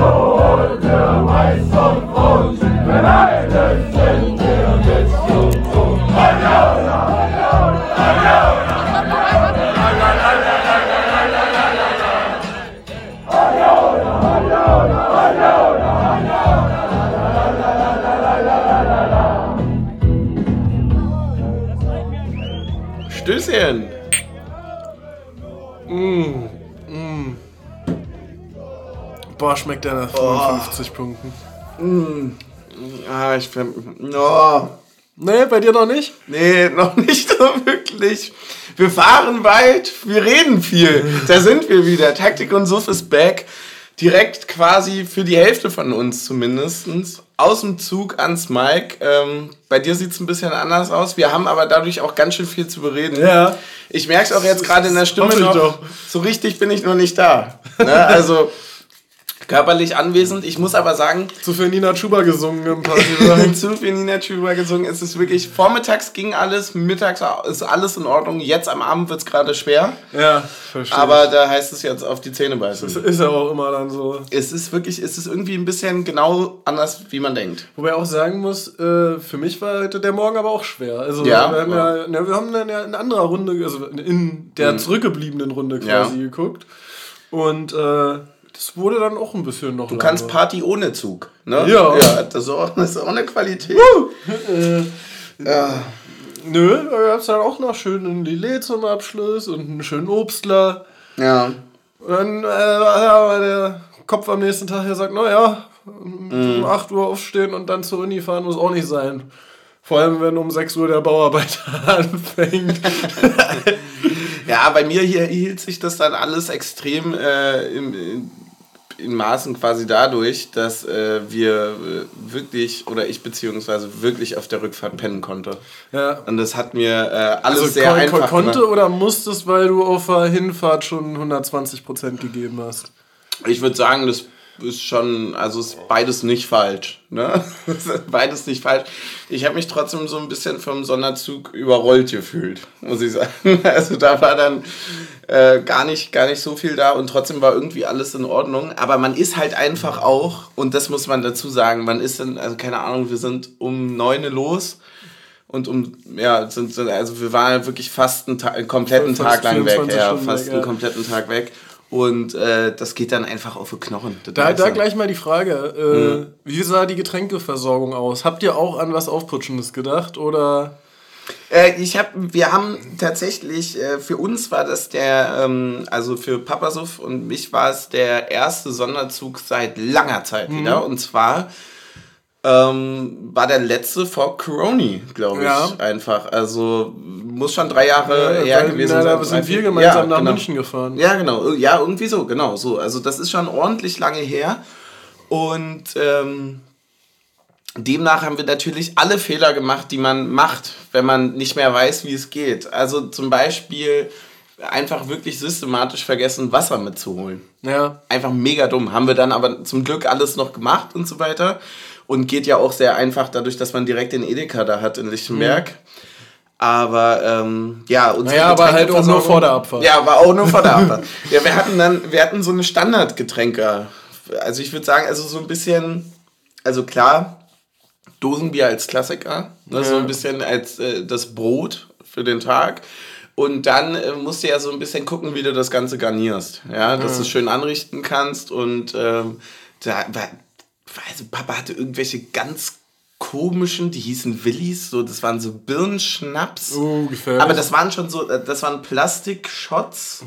Oh! Der nach 55 Punkten. Ah, ich bin. Oh. Nee, bei dir noch nicht? Nee, noch nicht so wirklich. Wir fahren weit, wir reden viel. Da sind wir wieder. Taktik und Suff ist back. Direkt quasi für die Hälfte von uns zumindest. Aus dem Zug ans Mike. Ähm, bei dir sieht es ein bisschen anders aus. Wir haben aber dadurch auch ganz schön viel zu bereden. Ja. Ich merke es auch jetzt gerade in der Stimme noch. So richtig bin ich noch nicht da. Ne? Also körperlich anwesend. Ich muss aber sagen, Zu viel Nina Chuba gesungen im Party. zu viel Nina Chuba gesungen. Es ist wirklich, vormittags ging alles, mittags ist alles in Ordnung. Jetzt am Abend wird es gerade schwer. ja, verstehe. Aber da heißt es jetzt auf die Zähne beißen. Das ist ja auch immer dann so. Es ist wirklich, es ist irgendwie ein bisschen genau anders, wie man denkt. Wobei ich auch sagen muss, äh, für mich war heute der Morgen aber auch schwer. Also Ja? wir haben ja, na, wir haben dann ja in anderer Runde, also in der zurückgebliebenen Runde quasi Mhm. Ja. geguckt. Und äh, das wurde dann auch ein bisschen noch. Du kannst Party ohne Zug. Ne? Ja. ja das, ist auch, das ist auch eine Qualität. ja. Nö, da gab es dann auch noch schön einen Lillet zum Abschluss und einen schönen Obstler. ja. Und dann äh, war der Kopf am nächsten Tag, der sagt, naja, um 8 Uhr aufstehen und dann zur Uni fahren muss auch nicht sein. Vor allem, wenn um 6 Uhr der Bauarbeiter anfängt. Ja, bei mir hier hielt sich das dann alles extrem äh, in, in, Maßen quasi dadurch, dass äh, wir äh, wirklich, oder ich beziehungsweise wirklich auf der Rückfahrt pennen konnte. ja. Und das hat mir äh, alles Also sehr kon einfach konnte gemacht. oder musstest, weil du auf der Hinfahrt schon 120% gegeben hast? Ich würde sagen, das ist schon, also ist beides nicht falsch. Ne? beides nicht falsch. Ich habe mich trotzdem so ein bisschen vom Sonderzug überrollt gefühlt, muss ich sagen. Also da war dann äh, gar, nicht, gar nicht so viel da und trotzdem war irgendwie alles in Ordnung. Aber man ist halt einfach auch, und das muss man dazu sagen, man ist dann, also keine Ahnung, wir sind um neun los. Und um, ja, sind, also wir waren wirklich fast einen, Ta einen kompletten Tag lang weg. 24 Ja, fast weg, einen ja. kompletten Tag weg. Und äh, das geht dann einfach auf die Knochen. Da, da gleich mal die Frage, äh, wie sah die Getränkeversorgung aus? Habt ihr auch an was Aufputschendes gedacht oder... Äh, ich hab, wir haben tatsächlich, äh, für uns war das der, ähm, also für Papasuff und mich war es der erste Sonderzug seit langer Zeit Mhm. wieder. Und zwar ähm, war der letzte vor Corona, glaube ich, Ja. einfach. Also muss schon drei Jahre her weil- gewesen na, sein. da sind wir gemeinsam ja, nach genau. München gefahren. Ja, genau. Ja, irgendwie so, genau so. Also das ist schon ordentlich lange her. Und ähm, demnach haben wir natürlich alle Fehler gemacht, die man macht, wenn man nicht mehr weiß, wie es geht. Also zum Beispiel einfach wirklich systematisch vergessen, Wasser mitzuholen. Ja. Einfach mega dumm. Haben wir dann aber zum Glück alles noch gemacht und so weiter. Und geht ja auch sehr einfach dadurch, dass man direkt den Edeka da hat in Lichtenberg. Aber ähm, ja, unsere Naja, aber halt auch nur vor der Abfahrt. Ja, war auch nur vor der Abfahrt. ja, wir hatten dann, wir hatten so eine Standardgetränke. Also ich würde sagen, also so ein bisschen, also klar, Dosenbier als Klassiker, ne, so Ja. ein bisschen als äh, das Brot für den Tag. Und dann äh, musst du ja so ein bisschen gucken, wie du das Ganze garnierst. Ja, dass du es schön anrichten kannst. Und ähm, da also Papa hatte irgendwelche ganz komischen, die hießen Willis, so, das waren so Birnenschnaps. Oh, gefährlich. Aber das waren schon so, äh, das waren Plastikshots,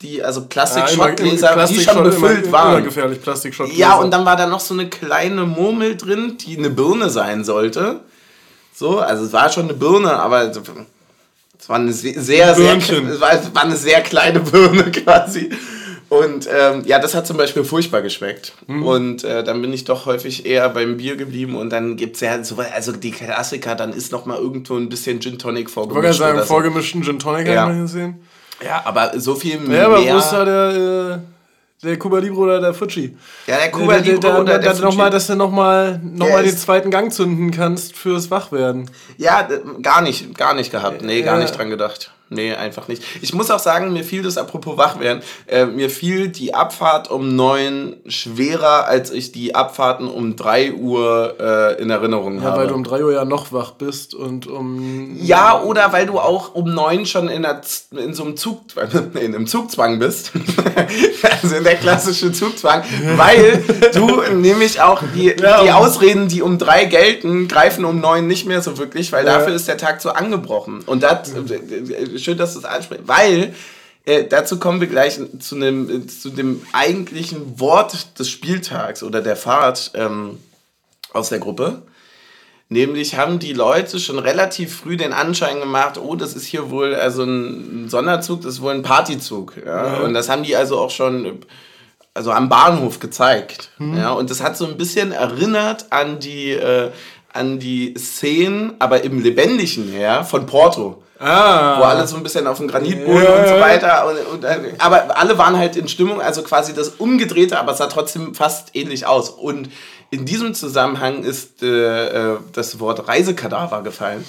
die, also Ja, Plastikshotgläser, die Plastikshot schon befüllt immer, waren. Immer gefährlich, Plastikshot. Ja, und dann war da noch so eine kleine Murmel drin, die eine Birne sein sollte. So, also es war schon eine Birne, aber es war eine sehr, sehr, sehr, Birnchen. es war eine sehr kleine Birne quasi. Und ähm, ja, das hat zum Beispiel furchtbar geschmeckt. Mhm. Und äh, dann bin ich doch häufig eher beim Bier geblieben und dann gibt es ja so, also die Klassiker, dann ist noch mal irgendwo ein bisschen Gin Tonic Ich wollte vorgemischt. sagen, so. vorgemischten Gin Tonic Ja. haben wir gesehen. Ja, aber so viel Ja, mehr. aber wo ist da der, äh, der Cuba Libre oder der Fuji? ja, der Cuba Der- der- Libre der- oder der der- noch mal, dass du nochmal noch mal den zweiten Gang zünden kannst fürs Wachwerden. Ja, gar nicht, gar nicht gehabt. Nee, gar Ja. nicht dran gedacht. Nee, einfach nicht. Ich muss auch sagen, mir fiel das, apropos Wachwerden, äh, mir fiel die Abfahrt um neun schwerer, als ich die Abfahrten um drei Uhr äh, in Erinnerung Ja, habe. weil du um 3 Uhr ja noch wach bist und um. Ja, oder weil du auch um neun schon in, der, in so einem Zug, in einem Zugzwang bist. also in der klassische Zugzwang, weil du nämlich auch die, Ja. die Ausreden, die um drei gelten, greifen um neun nicht mehr so wirklich, weil Ja. dafür ist der Tag so angebrochen. Und das, äh, schön, dass du es ansprichst, weil äh, dazu kommen wir gleich zu, einem, äh, zu dem eigentlichen Wort des Spieltags oder der Fahrt ähm, aus der Gruppe. Nämlich haben die Leute schon relativ früh den Anschein gemacht, oh, das ist hier wohl also ein Sonderzug, das ist wohl ein Partyzug. Ja? Und das haben die also auch schon also am Bahnhof gezeigt. Ja? Und das hat so ein bisschen erinnert an die, äh, an die Szenen, aber im Lebendigen her, von Porto. Ah! Wo alle so ein bisschen auf dem Granitboden Ja. und so weiter. Und, und, äh, aber alle waren halt in Stimmung, also quasi das Umgedrehte, aber es sah trotzdem fast ähnlich aus. Und in diesem Zusammenhang ist äh, äh, das Wort Reisekadaver gefallen.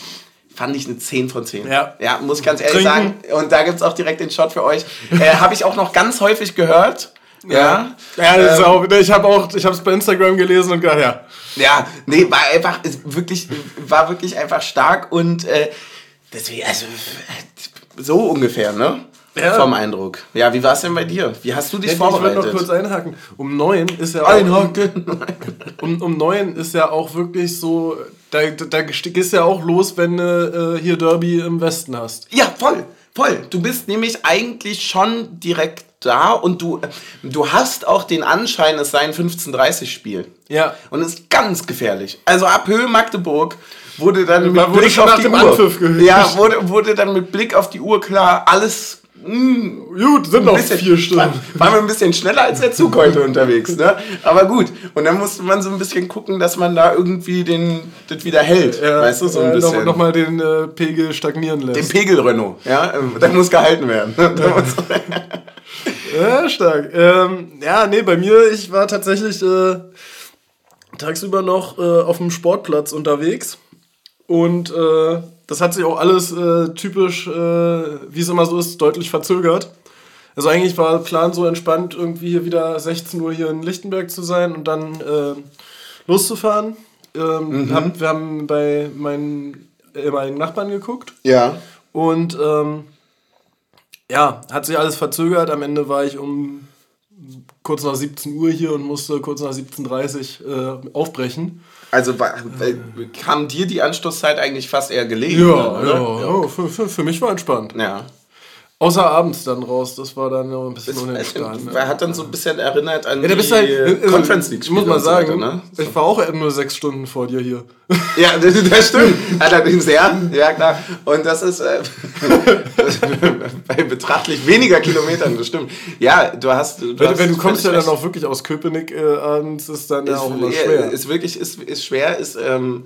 Fand ich eine 10 von 10. Ja. ja muss ich ganz ehrlich Trinken. sagen. Und da gibt es auch direkt den Shot für euch. Äh, Habe ich auch noch ganz häufig gehört. Ja. Ja, das ist Ähm, auch, ich habe auch, ich habe es bei Instagram gelesen und gedacht, ja. Ja, nee, war einfach, wirklich, war wirklich einfach stark und äh, deswegen, also äh, so ungefähr, ne? Ja. Vom Eindruck. Ja, wie war es denn bei dir? Wie hast du dich Ich würde vorbereitet? noch kurz einhaken. Um neun ist ja auch, Einhaken. um, um neun ist ja auch wirklich so, da, da, da gehst ja auch los, wenn du äh, hier Derby im Westen hast. Ja, voll, voll. Du bist nämlich eigentlich schon direkt da und du, du hast auch den Anschein, es sei ein 15:30 Spiel. Ja. Und es ist ganz gefährlich. Also ab Höhe Magdeburg wurde dann mit wurde Blick auf die dem Uhr. Ja, wurde, wurde dann mit Blick auf die Uhr klar, alles Gut, sind noch bisschen- vier Stunden. War, waren wir ein bisschen schneller als der Zug heute unterwegs, ne? Aber gut. Und dann musste man so ein bisschen gucken, dass man da irgendwie den, das wieder hält. Ja, weißt du, so ein äh, bisschen. Noch, noch mal den äh, Pegel stagnieren lässt. den Pegel Renault, ja? Der muss gehalten werden. Ja, stark. Ähm, ja, nee, bei mir, ich war tatsächlich äh, tagsüber noch äh, auf dem Sportplatz unterwegs. Und äh, das hat sich auch alles äh, typisch, äh, wie es immer so ist, deutlich verzögert. Also eigentlich war Plan so entspannt, irgendwie hier wieder 16 Uhr hier in Lichtenberg zu sein und dann äh, loszufahren. Ähm, hab, wir haben bei meinen ehemaligen Nachbarn geguckt. ja. Und ähm, ja, hat sich alles verzögert. Am Ende war ich um kurz nach 17 Uhr hier und musste kurz nach 17.30 Uhr äh, aufbrechen. Also war, äh, kam dir die Anstoßzeit eigentlich fast eher gelegen? Ja, oder? ja, ja für, für, für mich war entspannt. ja. Außer abends dann raus, das war dann noch ein bisschen unentspannt. es, ne? hat dann so ein bisschen erinnert an Ja, bist die halt, also, Conference League muss man und so weiter, sagen, ne? ich war auch nur sechs Stunden vor dir hier. Ja, das, das stimmt. Allerdings, ja, ja klar. Und das ist äh, bei betrachtlich weniger Kilometern, das stimmt. Ja, du hast. Du Wenn, hast wenn du kommst ja dann auch wirklich aus Köpenick äh, abends, ist dann ja ist, auch immer ja, schwer. Ist wirklich, ist, ist schwer, ist, ähm,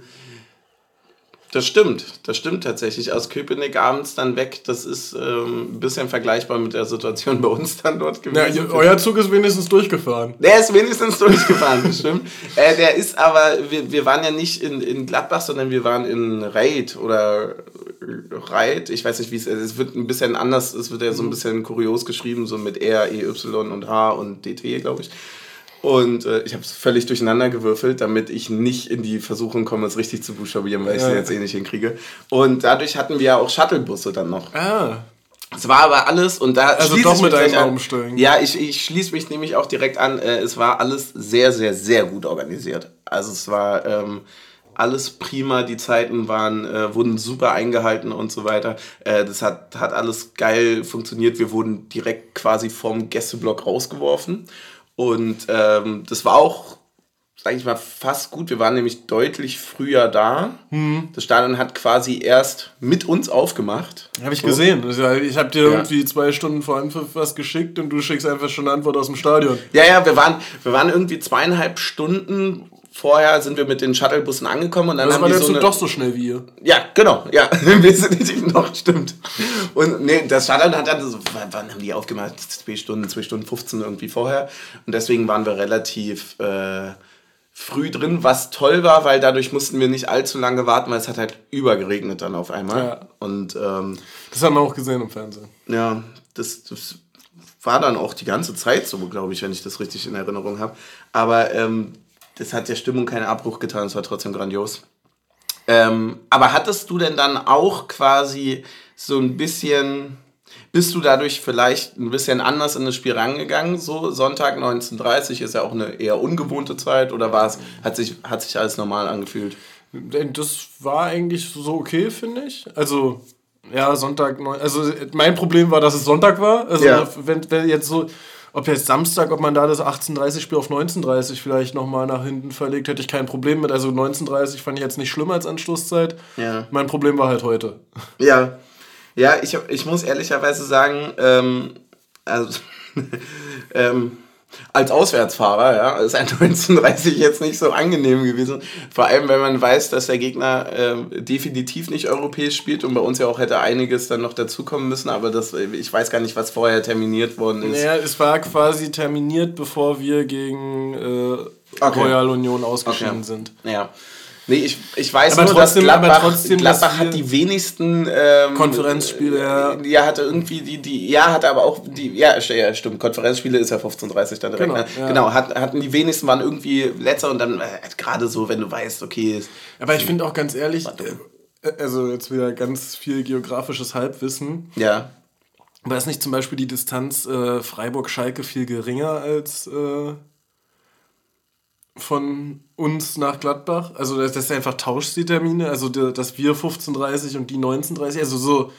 das stimmt, das stimmt tatsächlich. Aus Köpenick abends dann weg, das ist ähm, ein bisschen vergleichbar mit der Situation bei uns dann dort ja, gewesen. ihr- euer Zug ist wenigstens durchgefahren. Der ist wenigstens durchgefahren, das stimmt. Äh, der ist aber, wir, wir waren ja nicht in, in Gladbach, sondern wir waren in Reit oder Reit. Ich weiß nicht, wie es ist. Es wird ein bisschen anders, es wird ja so ein bisschen kurios geschrieben, so mit R, E, Y und H und DT, glaube ich. Und äh, ich habe es völlig durcheinander gewürfelt, damit ich nicht in die Versuchung komme, es richtig zu buchstabieren, weil ich es Ja. jetzt eh nicht hinkriege. Und dadurch hatten wir ja auch Shuttlebusse dann noch. Ah, Es war aber alles und da Also doch mit einem. Umsteigen. Ja, ich, ich schließe mich nämlich auch direkt an. Äh, es war alles sehr, sehr, sehr gut organisiert. Also es war ähm, alles prima. Die Zeiten waren äh, wurden super eingehalten und so weiter. Äh, das hat hat alles geil funktioniert. Wir wurden direkt quasi vom Gästeblock rausgeworfen und ähm, das war auch sag ich mal, fast gut. Wir waren nämlich deutlich früher da. Mhm. Das Stadion hat quasi erst mit uns aufgemacht. habe ich So. gesehen. Ich habe dir Ja. irgendwie zwei Stunden vor Anpfiff was geschickt und du schickst einfach schon eine Antwort aus dem Stadion. Ja, ja, wir waren, wir waren irgendwie zweieinhalb Stunden vorher sind wir mit den Shuttlebussen angekommen und dann Das haben war die so eine, doch so schnell wie ihr. Ja, genau, ja. Wir sind nicht noch, stimmt. Und nee, das Shuttle hat dann so, wann wann haben die aufgemacht? Zwei Stunden, zwei Stunden 15 irgendwie vorher. Und deswegen waren wir relativ, äh, früh drin, was toll war, weil dadurch mussten wir nicht allzu lange warten, weil es hat halt übergeregnet dann auf einmal. Ja. Und ähm, Das haben wir auch gesehen im Fernsehen. ja, das, das war dann auch die ganze Zeit so, glaube ich, wenn ich das richtig in Erinnerung habe. Aber ähm, das hat der Stimmung keinen Abbruch getan, es war trotzdem grandios. Ähm, aber hattest du denn dann auch quasi so ein bisschen, bist du dadurch vielleicht ein bisschen anders in das Spiel rangegangen? So Sonntag 19.30 ist ja auch eine eher ungewohnte Zeit oder war es, hat sich, hat sich alles normal angefühlt? Das war eigentlich so okay, finde ich. Also, ja, Sonntag, also mein Problem war, dass es Sonntag war. Also, Ja. wenn, wenn jetzt so, ob jetzt Samstag, ob man da das 18.30 Spiel auf 19.30 vielleicht nochmal nach hinten verlegt, hätte ich kein Problem mit. Also 19.30 fand ich jetzt nicht schlimmer als Anschlusszeit. Ja. Mein Problem war halt heute. Ja, ja, ich, ich muss ehrlicherweise sagen, ähm, also, ähm, als Auswärtsfahrer, ja, ist ein 1930 jetzt nicht so angenehm gewesen. Vor allem, wenn man weiß, dass der Gegner ähm, definitiv nicht europäisch spielt und bei uns ja auch hätte einiges dann noch dazukommen müssen, aber das, ich weiß gar nicht, was vorher terminiert worden ist. Naja, es war quasi terminiert, bevor wir gegen äh, Okay. Royal Union ausgeschieden Okay. sind. Ja. Nee, ich, ich weiß Aber nur, trotzdem- dass aber Gladbach, trotzdem, Gladbach hat die wenigsten ähm, Konferenzspiele, ja. äh, Ja, hatte irgendwie die, die, ja, hatte aber auch die, ja, ja stimmt, Konferenzspiele ist ja 15.30 dann direkt. Genau, ne? ja. genau hat, hatten die wenigsten, waren irgendwie letzter und dann äh, gerade so, wenn du weißt, okay, ist- Aber ich finde auch ganz ehrlich, dumm. äh, also jetzt wieder ganz viel geografisches Halbwissen. ja, War es nicht zum Beispiel die Distanz äh, Freiburg-Schalke viel geringer als äh, von uns nach Gladbach? Also, dass das einfach tauscht die Termine, also dass wir 15.30 und die 19.30, also so.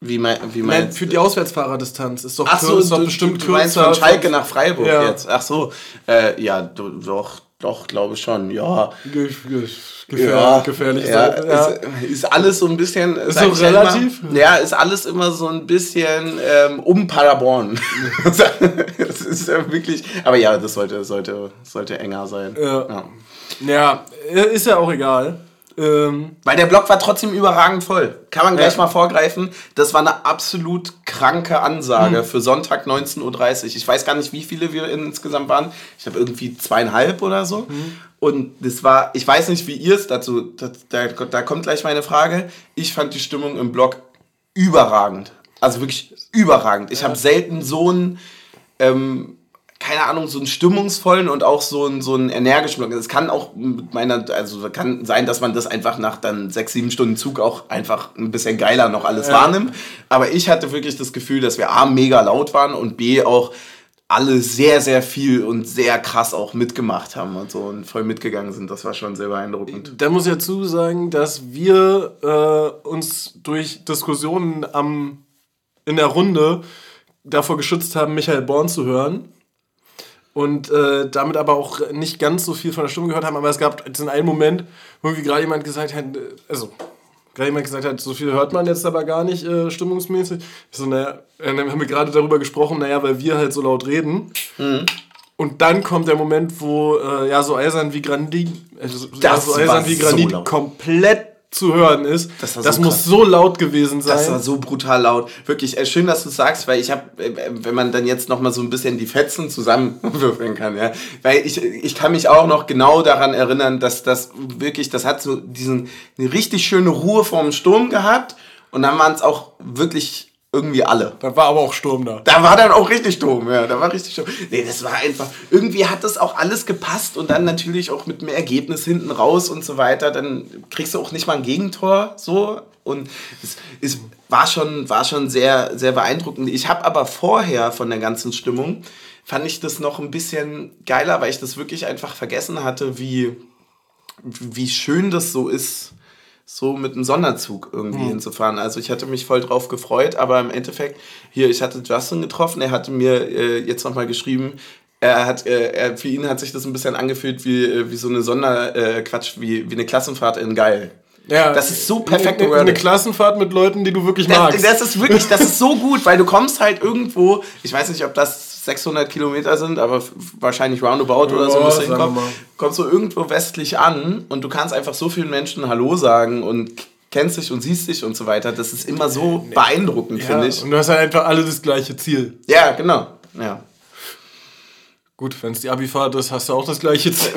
wie, mein, wie Nein, meinst für die Auswärtsfahrerdistanz ist doch, Ach so, ist doch du, bestimmt du, du meinst kürzer. von Schalke nach Freiburg Ja. jetzt. Ach so, äh, ja, du, doch, doch, glaube ich schon, ja. Ge ge gefähr gefährlich ja, sein. Ja. Ist, ist alles so ein bisschen. Ist so ja relativ? Immer, ja, ist alles immer so ein bisschen ähm, um Paderborn. das ist ja wirklich. Aber ja, das sollte, sollte, sollte enger sein. Ja. ja, ist ja auch egal. Ähm, Weil der Block war trotzdem überragend voll. Kann man gleich Ja. mal vorgreifen. Das war eine absolut kranke Ansage Hm. für Sonntag 19.30 Uhr. Ich weiß gar nicht, wie viele wir insgesamt waren. Ich habe irgendwie zweieinhalb oder so. Hm. Und das war, ich weiß nicht, wie ihr es dazu, da, da, da kommt gleich meine Frage. Ich fand die Stimmung im Block überragend. Also wirklich überragend. Ich habe selten so einen, ähm, keine Ahnung, so einen stimmungsvollen und auch so einen, so einen energischen Block. Es kann auch mit meiner, also kann sein, dass man das einfach nach dann sechs, sieben Stunden Zug auch einfach ein bisschen geiler noch alles wahrnimmt. Aber ich hatte wirklich das Gefühl, dass wir A, mega laut waren und B, auch alle sehr, sehr viel und sehr krass auch mitgemacht haben und so und voll mitgegangen sind. Das war schon sehr beeindruckend. Da muss ich dazu sagen, dass wir äh, uns durch Diskussionen am, in der Runde davor geschützt haben, Michael Born zu hören. Und äh, damit aber auch nicht ganz so viel von der Stimme gehört haben. Aber es gab jetzt in einem Moment, wo irgendwie gerade jemand gesagt hat, äh, also gerade jemand gesagt hat, so viel hört man jetzt aber gar nicht äh, stimmungsmäßig. Ich so, naja, dann haben wir gerade darüber gesprochen, naja, weil wir halt so laut reden. Und dann kommt der Moment, wo äh, ja so eisern wie Granit, also, ja, so eisern wie so Granit laut. komplett zu hören ist. Das Das, so muss krass. so laut gewesen sein. Das war so brutal laut. Wirklich, äh, schön, dass du sagst, weil ich habe, wenn man dann jetzt noch mal so ein bisschen die Fetzen zusammenwürfeln kann, ja, weil ich, ich kann mich auch noch genau daran erinnern, dass das wirklich, das hat so diesen, eine richtig schöne Ruhe vorm Sturm gehabt und dann waren es auch wirklich irgendwie alle. da war aber auch Sturm da. Da war dann auch richtig Sturm, ja, da war richtig Sturm. Nee, das war einfach, irgendwie hat das auch alles gepasst und dann natürlich auch mit dem Ergebnis hinten raus und so weiter, dann kriegst du auch nicht mal ein Gegentor, so. Und es, es war schon, war schon sehr, sehr beeindruckend. Ich habe aber vorher von der ganzen Stimmung, fand ich das noch ein bisschen geiler, weil ich das wirklich einfach vergessen hatte, wie, wie schön das so ist, so mit einem Sonderzug irgendwie hinzufahren. Also ich hatte mich voll drauf gefreut, aber im Endeffekt, hier, ich hatte Justin getroffen, er hatte mir äh, jetzt nochmal geschrieben, er hat, äh, er, für ihn hat sich das ein bisschen angefühlt wie, äh, wie so eine Sonder, äh, wie, wie eine Klassenfahrt in Geil. Ja, Das ist so perfekt Eine, eine. Klassenfahrt mit Leuten, die du wirklich Das, magst. das ist wirklich, das ist so gut, weil du kommst halt irgendwo, ich weiß nicht, ob das 600 Kilometer sind, aber wahrscheinlich roundabout oder so Ja, musst du hinkommen. Kommst du irgendwo westlich an und du kannst einfach so vielen Menschen Hallo sagen und kennst dich und siehst dich und so weiter. Das ist immer so beeindruckend, ja, finde ich. Und du hast halt einfach alle das gleiche Ziel. Ja, genau. Ja. Gut, wenn es die Abifahrt ist, hast du auch das gleiche Ziel.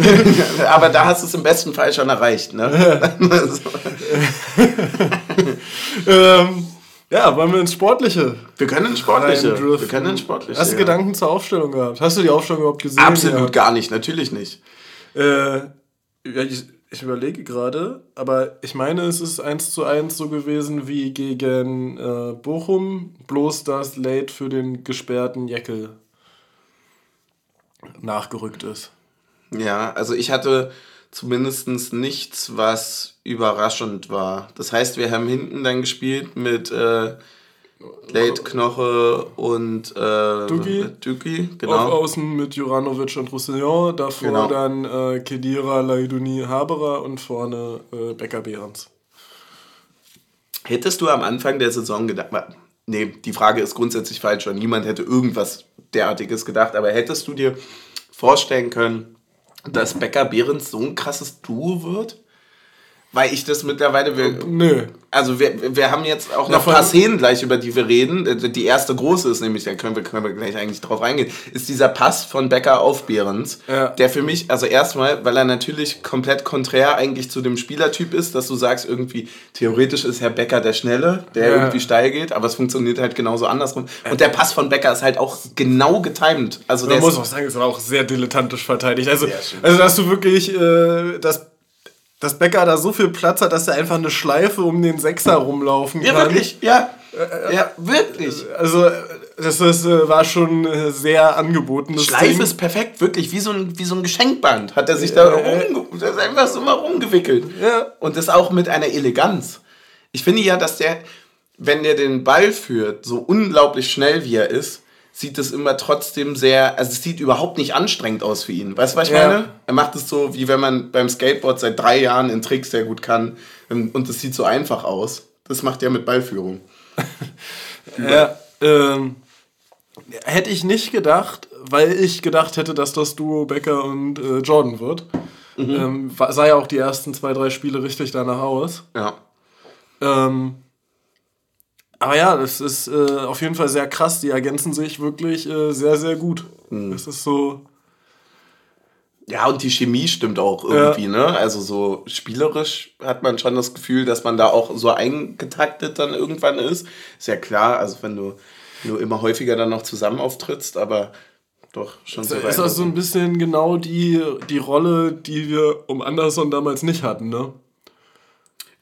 Aber da hast du es im besten Fall schon erreicht, ne? ähm, ja, wollen wir ins Sportliche? Wir können ins Sportliche. Wir können ins Sportliche. Hast du ja. Gedanken zur Aufstellung gehabt? Hast du die Aufstellung überhaupt gesehen? Absolut Ja. gar nicht, natürlich nicht. Äh, ich, ich überlege gerade, aber ich meine, es ist 1 zu 1 so gewesen wie gegen äh, Bochum, bloß dass Late für den gesperrten Jeckel nachgerückt ist. Ja, also ich hatte zumindest nichts, was überraschend war. Das heißt, wir haben hinten dann gespielt mit äh, Late Knoche und äh, Duki. Duki, Auf genau. Außen mit Juranovic und Roussillon, davor Genau. dann äh, Kedira, Laiduni, Haberer und vorne äh, Becker Behrens. Hättest du am Anfang der Saison gedacht, nee, die Frage ist grundsätzlich falsch, weil niemand hätte irgendwas derartiges gedacht, aber hättest du dir vorstellen können, dass Becker Behrens so ein krasses Duo wird? Weil ich das mittlerweile, wir, Nö. also wir, wir haben jetzt auch noch ein paar Szenen gleich, über die wir reden. Äh, Die erste große ist nämlich, da können wir, können wir gleich eigentlich drauf eingehen, ist dieser Pass von Becker auf Behrens, Ja. der für mich, also erstmal, weil er natürlich komplett konträr eigentlich zu dem Spielertyp ist, dass du sagst, irgendwie, theoretisch ist Herr Becker der Schnelle, der Ja. irgendwie steil geht, aber es funktioniert halt genauso andersrum. Und der Pass von Becker ist halt auch genau getimed. Also der Man muss auch sagen, es war auch sehr dilettantisch verteidigt. Also, also dass du wirklich, äh, dass, dass Becker da so viel Platz hat, dass er einfach eine Schleife um den Sechser rumlaufen ja, kann. wirklich, ja. Ja, wirklich. Also, äh, das ist, äh, war schon äh, sehr angeboten. Schleife Ding. ist perfekt, wirklich, wie so ein, wie so ein Geschenkband hat er sich da Äh, rum, das ist einfach so mal rumgewickelt. Ja. Und das auch mit einer Eleganz. Ich finde ja, dass der, wenn der den Ball führt, so unglaublich schnell wie er ist, sieht es immer trotzdem sehr, also es sieht überhaupt nicht anstrengend aus für ihn. Weißt du, was ich Ja. meine? Er macht es so, wie wenn man beim Skateboard seit drei Jahren in Tricks sehr gut kann und es sieht so einfach aus. Das macht er mit Ballführung. Ja, ähm, hätte ich nicht gedacht, weil ich gedacht hätte, dass das Duo Becker und äh, Jordan wird. Ähm, war- sah ja auch die ersten zwei, drei Spiele richtig danach aus. Ja. Ähm, aber ja, das ist äh, auf jeden Fall sehr krass. Die ergänzen sich wirklich äh, sehr, sehr gut. Es ist so. Ja, und die Chemie stimmt auch irgendwie, ne? Also so spielerisch hat man schon das Gefühl, dass man da auch so eingetaktet dann irgendwann ist. Ist ja klar, also wenn du nur immer häufiger dann noch zusammen auftrittst, aber doch schon so ist das so ein bisschen genau die, die Rolle, die wir um Anderson damals nicht hatten, ne?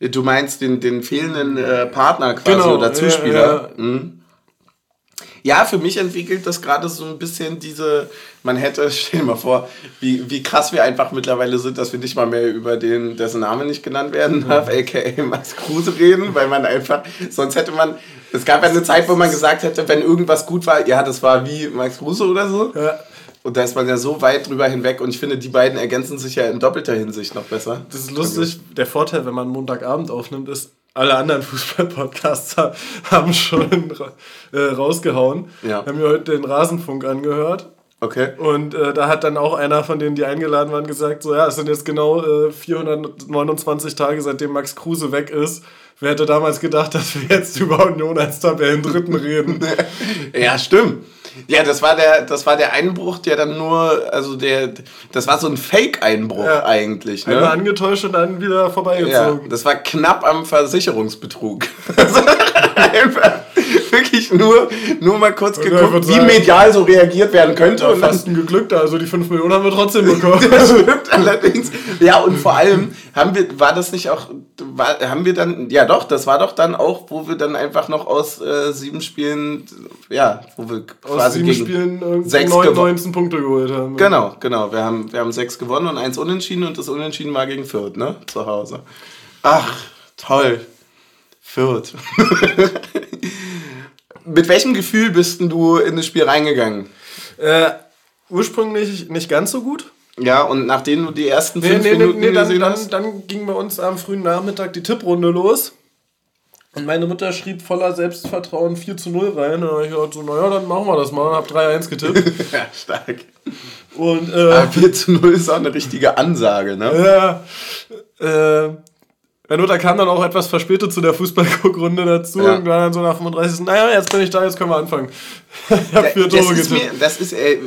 Du meinst den, den fehlenden äh, Partner quasi Genau, oder ja, Zuspieler? Mhm. Ja, für mich entwickelt das gerade so ein bisschen diese, man hätte, stell dir mal vor, wie, wie krass wir einfach mittlerweile sind, dass wir nicht mal mehr über den, dessen Name nicht genannt werden darf, aka Max Kruse reden, weil man einfach, sonst hätte man, es gab ja eine Zeit, wo man gesagt hätte, wenn irgendwas gut war, ja, das war wie Max Kruse oder so. Ja. Und da ist man ja so weit drüber hinweg und ich finde, die beiden ergänzen sich ja in doppelter Hinsicht noch besser. Das ist lustig. Der Vorteil, wenn man Montagabend aufnimmt, ist, alle anderen Fußball-Podcasts ha- haben schon äh, rausgehauen. Ja. Wir haben mir heute den Rasenfunk angehört. Okay. Und äh, da hat dann auch einer von denen, die eingeladen waren, gesagt: So, ja, es sind jetzt genau äh, 429 Tage, seitdem Max Kruse weg ist. Wer hätte damals gedacht, dass wir jetzt über Union als Tabellendritten reden? Ja, stimmt. Ja, das war der, das war der Einbruch, der dann nur, also der, das war so ein Fake-Einbruch Ja. eigentlich, Einmal ne? angetäuscht und dann wieder Ja, vorbeigezogen. das war knapp am Versicherungsbetrug. Einfach wirklich nur, nur mal kurz ich geguckt, wie sagen- medial so reagiert werden könnte. Und fast ein geglückter, also die 5 Millionen haben wir trotzdem bekommen. Das stimmt allerdings. Ja, und vor allem haben wir, war das nicht auch, war, haben wir dann, ja doch, das war doch dann auch, wo wir dann einfach noch aus äh, sieben Spielen, ja, wo wir Aus quasi sieben Spielen sechs neun- gewonnen. 19 Punkte geholt haben. Genau, genau. Wir haben, wir haben sechs gewonnen und eins unentschieden und das Unentschieden war gegen Fürth, ne? Zu Hause. Ach, toll. Fürth. Mit welchem Gefühl bist du in das Spiel reingegangen? Äh, ursprünglich nicht ganz so gut. Ja, und nachdem du die ersten Nee, fünf nee, nee, Minuten nee dann, gesehen dann, hast? dann ging bei uns am frühen Nachmittag die Tipprunde los. Und meine Mutter schrieb voller Selbstvertrauen 4 zu 0 rein. Und dann habe ich gedacht, so, naja, dann machen wir das mal. Und habe 3-1 getippt. Ja, stark. Und Aber äh, 4 zu 0 ist auch eine richtige Ansage, ne? ja, äh, Meine Mutter kam dann auch etwas verspätet zu der Fußballguckrunde dazu Ja. und war dann so nach 35. Naja, jetzt bin ich da, jetzt können wir anfangen. ich habe vier das Tore ist getippt. mir, das ist, äh,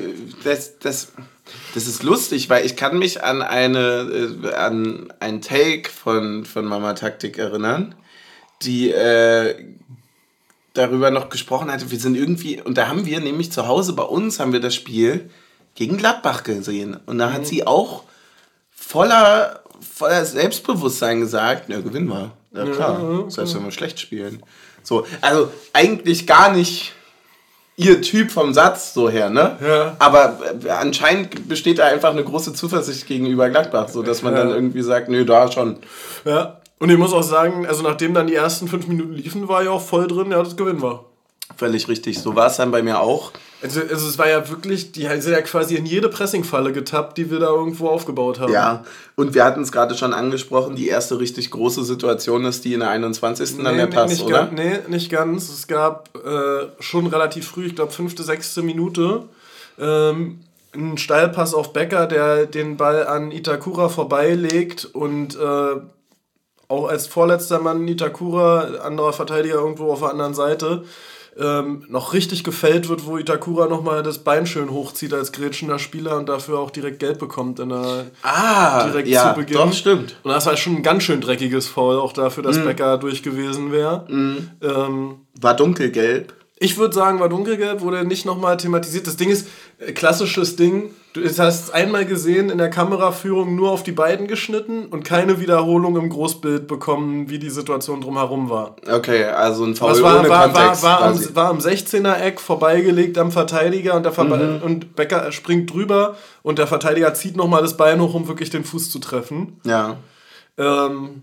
das, das, das ist lustig, weil ich kann mich an eine, äh, an einen Take von, von Mama Taktik erinnern, die äh, darüber noch gesprochen hatte. Wir sind irgendwie, und da haben wir nämlich zu Hause bei uns haben wir das Spiel gegen Gladbach gesehen. Und da hat Mhm. sie auch voller, voller Selbstbewusstsein gesagt, ja, gewinnen wir. Ja klar, selbst wenn wir schlecht spielen. So, also eigentlich gar nicht ihr Typ vom Satz so her, ne? Ja. Aber äh, anscheinend besteht da einfach eine große Zuversicht gegenüber Gladbach, so dass man Ja. dann irgendwie sagt, nö, da schon. Ja. Und ich muss auch sagen, also nachdem dann die ersten fünf Minuten liefen, war ich auch voll drin, ja, das gewinnen wir. Völlig richtig. So war es dann bei mir auch. Also, also es war ja wirklich, die sind ja quasi in jede Pressingfalle getappt, die wir da irgendwo aufgebaut haben. Ja, und wir hatten es gerade schon angesprochen, die erste richtig große Situation ist die in der 21. dann der nee, Pass, nicht oder? Ganz, nee, nicht ganz. Es gab äh, schon relativ früh, ich glaube fünfte, sechste Minute, ähm, einen Steilpass auf Becker, der den Ball an Itakura vorbeilegt und äh, auch als vorletzter Mann Itakura, anderer Verteidiger irgendwo auf der anderen Seite, ähm, noch richtig gefällt wird, wo Itakura nochmal das Bein schön hochzieht als grätschender Spieler und dafür auch direkt Gelb bekommt in der Ah, direkt ja, zu Beginn. doch, stimmt. Und das war schon ein ganz schön dreckiges Foul, auch dafür, dass Becker durch gewesen wäre. Ähm, War dunkelgelb. ich würde sagen, war dunkelgelb, wurde nicht nochmal thematisiert. Das Ding ist, äh, klassisches Ding, du hast es einmal gesehen in der Kameraführung nur auf die beiden geschnitten und keine Wiederholung im Großbild bekommen, wie die Situation drumherum war. Okay, also ein Foul Das war, ohne war, war, Kontext war, quasi. am, war am 16er-Eck vorbeigelegt am Verteidiger und, der Verbe Mhm. und Becker springt drüber und der Verteidiger zieht nochmal das Bein hoch, um wirklich den Fuß zu treffen. ja. Ähm,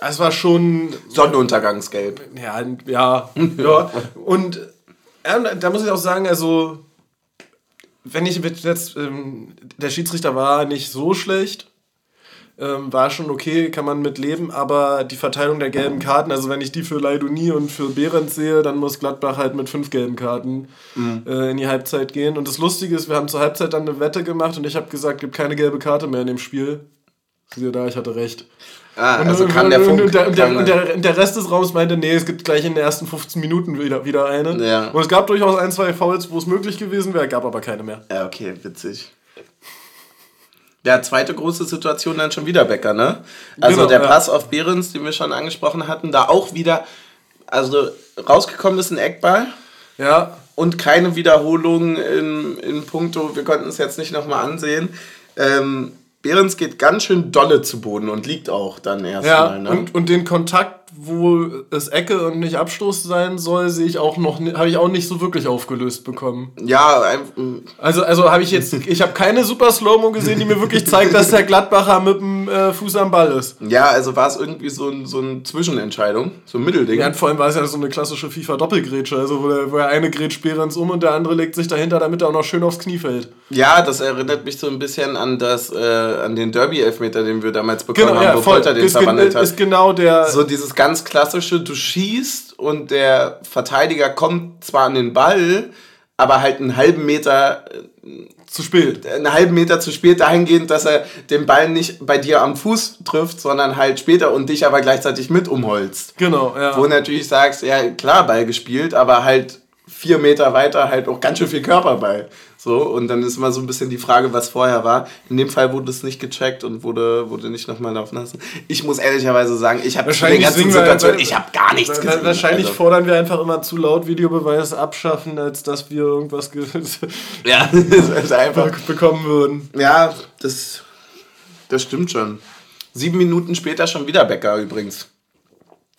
es war schon Sonnenuntergangsgelb. Ja, ja, ja. Und ja, da muss ich auch sagen, also, wenn ich mit jetzt, ähm, der Schiedsrichter war nicht so schlecht, ähm, war schon okay, kann man mit leben, aber die Verteilung der gelben Karten, also wenn ich die für Leidoni und für Behrens sehe, dann muss Gladbach halt mit fünf gelben Karten äh, in die Halbzeit gehen. Und das Lustige ist, wir haben zur Halbzeit dann eine Wette gemacht und ich habe gesagt, gibt keine gelbe Karte mehr in dem Spiel. Siehe da, ich hatte recht. Ah, Und, also und, kann der Funk... und, der, und, der, der, der Rest des Raums meinte, nee, es gibt gleich in den ersten 15 Minuten wieder, wieder eine. Ja. Und es gab durchaus ein, zwei Fouls, wo es möglich gewesen wäre, gab aber keine mehr. Ja, okay, witzig. Ja, zweite große Situation dann schon wieder Becker, ne? Also Genau, der ja. Pass auf Behrens, den wir schon angesprochen hatten, da auch wieder, also rausgekommen ist ein Eckball Ja, und keine Wiederholung in, in puncto, wir konnten es jetzt nicht nochmal ansehen. Ähm, Behrens geht ganz schön dolle zu Boden und liegt auch dann ja. erstmal, ne? Und, und den Kontakt, wo es Ecke und nicht Abstoß sein soll, sehe ich auch noch, habe ich auch nicht so wirklich aufgelöst bekommen. ja, ein, Also, also habe ich jetzt, ich habe keine super Slow-Mo gesehen, die mir wirklich zeigt, dass der Gladbacher mit dem äh, Fuß am Ball ist. ja, also war es irgendwie so, ein, so eine Zwischenentscheidung, so ein Mittelding. Ja, vor allem war es ja so eine klassische FIFA-Doppelgrätsche, also wo der, wo der eine grätscht Behrens um und der andere legt sich dahinter, damit er auch noch schön aufs Knie fällt. Ja, das erinnert mich so ein bisschen an das, äh, an den Derby-Elfmeter, den wir damals bekommen Genau, haben, ja, wo voll. Polter den Ist, verwandelt hat. ist genau der. so dieses ganz klassische, du schießt und der Verteidiger kommt zwar an den Ball, aber halt einen halben Meter, zu spät. einen halben Meter zu spät dahingehend, dass er den Ball nicht bei dir am Fuß trifft, sondern halt später und dich aber gleichzeitig mit umholzt. Genau, ja. Wo du natürlich sagst, ja klar, Ball gespielt, aber halt vier Meter weiter halt auch ganz schön viel Körperball. So, und dann ist immer so ein bisschen die Frage, was vorher war. In dem Fall wurde es nicht gecheckt und wurde, wurde nicht nochmal laufen lassen. Ich muss ehrlicherweise sagen, ich habe Wahrscheinlich die ganzen singen wir- ich habe gar nichts gesehen. Wahrscheinlich Also, fordern wir einfach immer zu laut Videobeweis abschaffen, als dass wir irgendwas ge ja, das einfach. bekommen würden. Ja, das, das stimmt schon. Sieben Minuten später schon wieder Becker übrigens.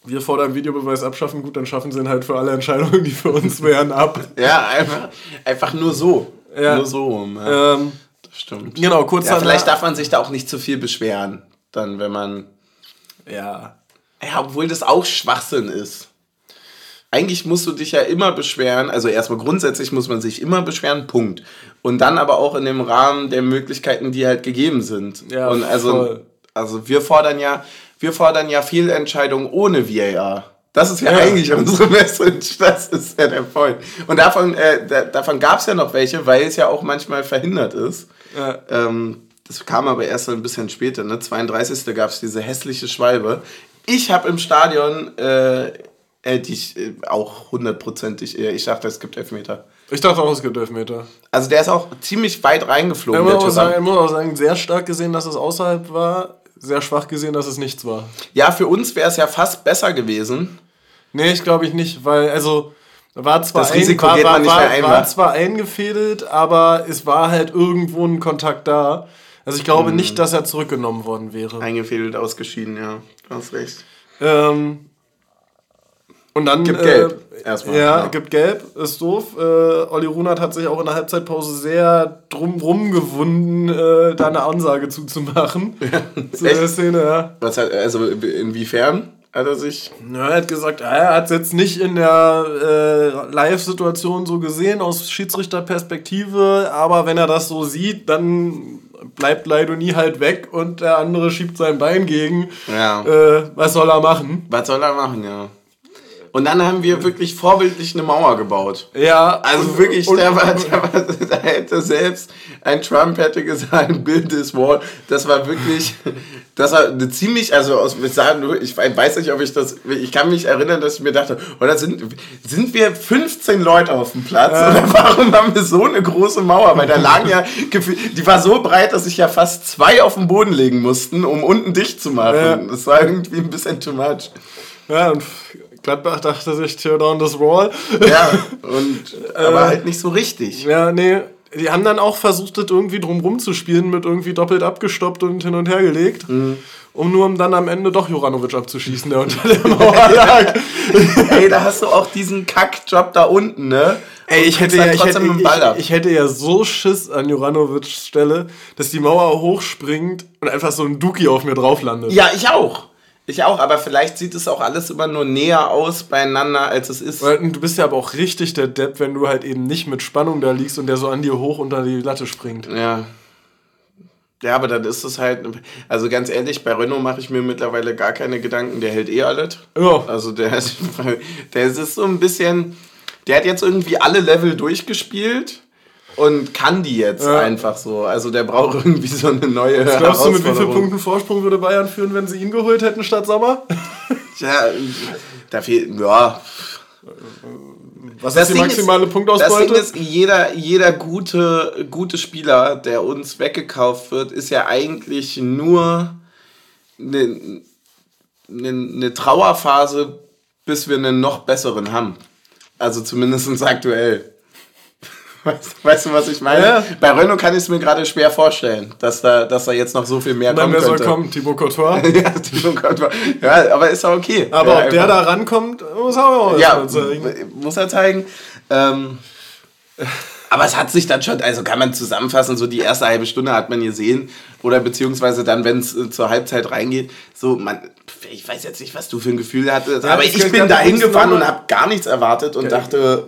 Wir fordern Videobeweis abschaffen, gut, dann schaffen sie ihn halt für alle Entscheidungen, die für uns wären, ab. Ja, einfach, einfach nur so. Ja. Nur so rum. Ja, Ähm, das stimmt. genau, kurz Ja, vielleicht darf man sich da auch nicht zu viel beschweren, dann, wenn man. ja. Ja, obwohl das auch Schwachsinn ist. Eigentlich musst du dich ja immer beschweren, also erstmal grundsätzlich muss man sich immer beschweren, Punkt. Und dann aber auch in dem Rahmen der Möglichkeiten, die halt gegeben sind. Ja, Und also, voll. also wir fordern ja, wir fordern ja Fehlentscheidungen ohne VAR. Das ist ja, Ja. eigentlich unsere Message, das ist ja der Point. Und davon, äh, da, davon gab es ja noch welche, weil es ja auch manchmal verhindert ist. Ja. Ähm, das kam aber erst ein bisschen später, ne? 32. gab es diese hässliche Schwalbe. Ich habe im Stadion, äh, hätte ich äh, auch hundertprozentig, eher- ich dachte, es gibt Elfmeter. Ich dachte auch, es gibt Elfmeter. Also der ist auch ziemlich weit reingeflogen, Ich der muss, sagen, ich muss auch sagen, sehr stark gesehen, dass es außerhalb war. Sehr schwach gesehen, dass es nichts war. Ja, für uns wäre es ja fast besser gewesen. Nee, ich glaube ich nicht, weil, also, war zwar, Das Risiko war, war, war, ein, war wa? zwar eingefädelt, aber es war halt irgendwo ein Kontakt da. Also ich Mhm. glaube nicht, dass er zurückgenommen worden wäre. Eingefädelt, ausgeschieden, ja. Du hast recht. Ähm, und dann. Gibt äh, gelb. Erstmal, Ja, ja. gibt gelb, ist doof. Äh, Olli Runert hat sich auch in der Halbzeitpause sehr drum rumgewunden, äh, da eine Ansage zuzumachen. Zu der Echt? Szene, ja. Was hat, also inwiefern hat er sich. Er hat gesagt, er hat es jetzt nicht in der äh, Live-Situation so gesehen, aus Schiedsrichterperspektive, aber wenn er das so sieht, dann bleibt Leidoni halt weg und der andere schiebt sein Bein gegen. Ja. Äh, was soll er machen? Was soll er machen, ja. Und dann haben wir wirklich vorbildlich eine Mauer gebaut. Ja, Also und- wirklich, und- der war, der war, da hätte selbst ein Trump hätte gesagt, build this wall. Das war wirklich, das war eine ziemlich, also aus, ich ich weiß nicht, ob ich das, ich kann mich erinnern, dass ich mir dachte, oder sind, sind wir 15 Leute auf dem Platz? Oder warum haben wir so eine große Mauer? Weil da lagen ja, die war so breit, dass sich ja fast zwei auf den Boden legen mussten, um unten dicht zu machen. Ja. Das war irgendwie ein bisschen too much. Ja, und Gladbach dachte sich, tear down this wall. Ja, und, aber halt nicht so richtig. Ja, nee. Die haben dann auch versucht, das irgendwie drumrum zu spielen, mit irgendwie doppelt abgestoppt und hin und her gelegt. Mhm. Um nur um dann am Ende doch Joranovic abzuschießen, der unter der Mauer lag. Ey, da hast du auch diesen Kackjob da unten, ne? Ey, ich hätte, ja, ich, hätte, ich, ich hätte ja so Schiss an Joranovics Stelle, dass die Mauer hochspringt und einfach so ein Duki auf mir drauf landet. ja, ich auch. Ich auch, aber vielleicht sieht es auch alles immer nur näher aus beieinander, als es ist. Du bist ja aber auch richtig der Depp, wenn du halt eben nicht mit Spannung da liegst und der so an dir hoch unter die Latte springt. Ja. Ja, aber dann ist es halt. Also ganz ehrlich, bei Renault mache ich mir mittlerweile gar keine Gedanken, der hält eh alles. Ja. Also der, ist- der ist so ein bisschen. Der hat jetzt irgendwie alle Level durchgespielt und kann die jetzt Ja. einfach so. Also der braucht irgendwie so eine neue. Glaubst du, mit wie vielen. Punkten Vorsprung würde Bayern führen, wenn sie ihn geholt hätten statt Sommer? Ja, da fehlt. Ja. Was Das ist die maximale Das Punktausbeute? Ding ist, jeder, jeder gute, gute Spieler, der uns weggekauft wird, ist ja eigentlich nur eine, eine, eine Trauerphase, bis wir einen noch besseren haben. Also zumindest aktuell. Weißt, weißt du, was ich meine? Ja. Bei Renault kann ich es mir gerade schwer vorstellen, dass da, dass da jetzt noch so viel mehr Nein, kommen soll könnte. kommen? Thibaut Courtois? ja, Timo Courtois. ja, aber ist auch okay. Aber ja, ob der einfach- da rankommt, muss er auch ja, zeigen. muss er zeigen. Ähm, aber es hat sich dann schon, also kann man zusammenfassen, so die erste halbe Stunde hat man gesehen, oder beziehungsweise dann, wenn es äh, zur Halbzeit reingeht, so, man, ich weiß jetzt nicht, was du für ein Gefühl hattest, Ja, aber ich bin da hingefahren und habe gar nichts erwartet und dachte,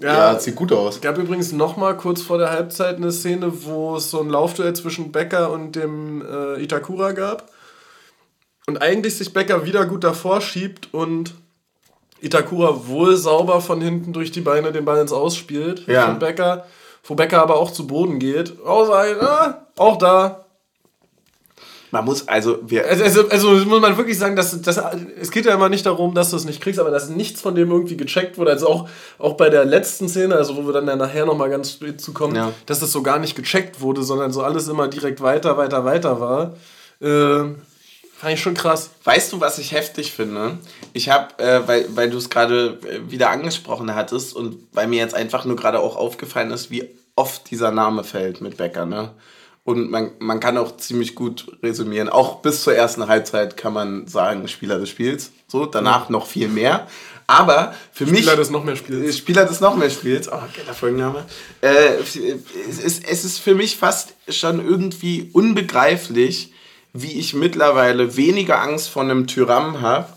ja, Ja. sieht gut aus. Es gab übrigens noch mal kurz vor der Halbzeit eine Szene, wo es so ein Laufduell zwischen Becker und dem äh, Itakura gab. Und eigentlich sich Becker wieder gut davor schiebt und Itakura wohl sauber von hinten durch die Beine den Ball ins Ausspielt. Ja. Von Becker, wo Becker aber auch zu Boden geht. Außer, ah, auch da. Man muss, also, wir, Also, also, also muss man wirklich sagen, dass, dass es geht ja immer nicht darum, dass du es nicht kriegst, aber dass nichts von dem irgendwie gecheckt wurde. Also auch, auch bei der letzten Szene, also wo wir dann ja nachher nochmal ganz spät zu kommen, Ja. dass das so gar nicht gecheckt wurde, sondern so alles immer direkt weiter, weiter, weiter war. Äh, fand ich schon krass. Weißt du, was ich heftig finde? Ich habe, äh, weil, weil du es gerade äh, wieder angesprochen hattest und weil mir jetzt einfach nur gerade auch aufgefallen ist, wie oft dieser Name fällt mit Becker, ne? Und man, man kann auch ziemlich gut resümieren. Auch bis zur ersten Halbzeit kann man sagen, Spieler des Spiels. So, danach noch viel mehr. Aber für mich. Spieler des noch mehr Spiels. Spieler des noch mehr Spiels. Oh, geiler Folgenname. Äh, es, ist, es ist für mich fast schon irgendwie unbegreiflich, wie ich mittlerweile weniger Angst vor einem Tyram habe,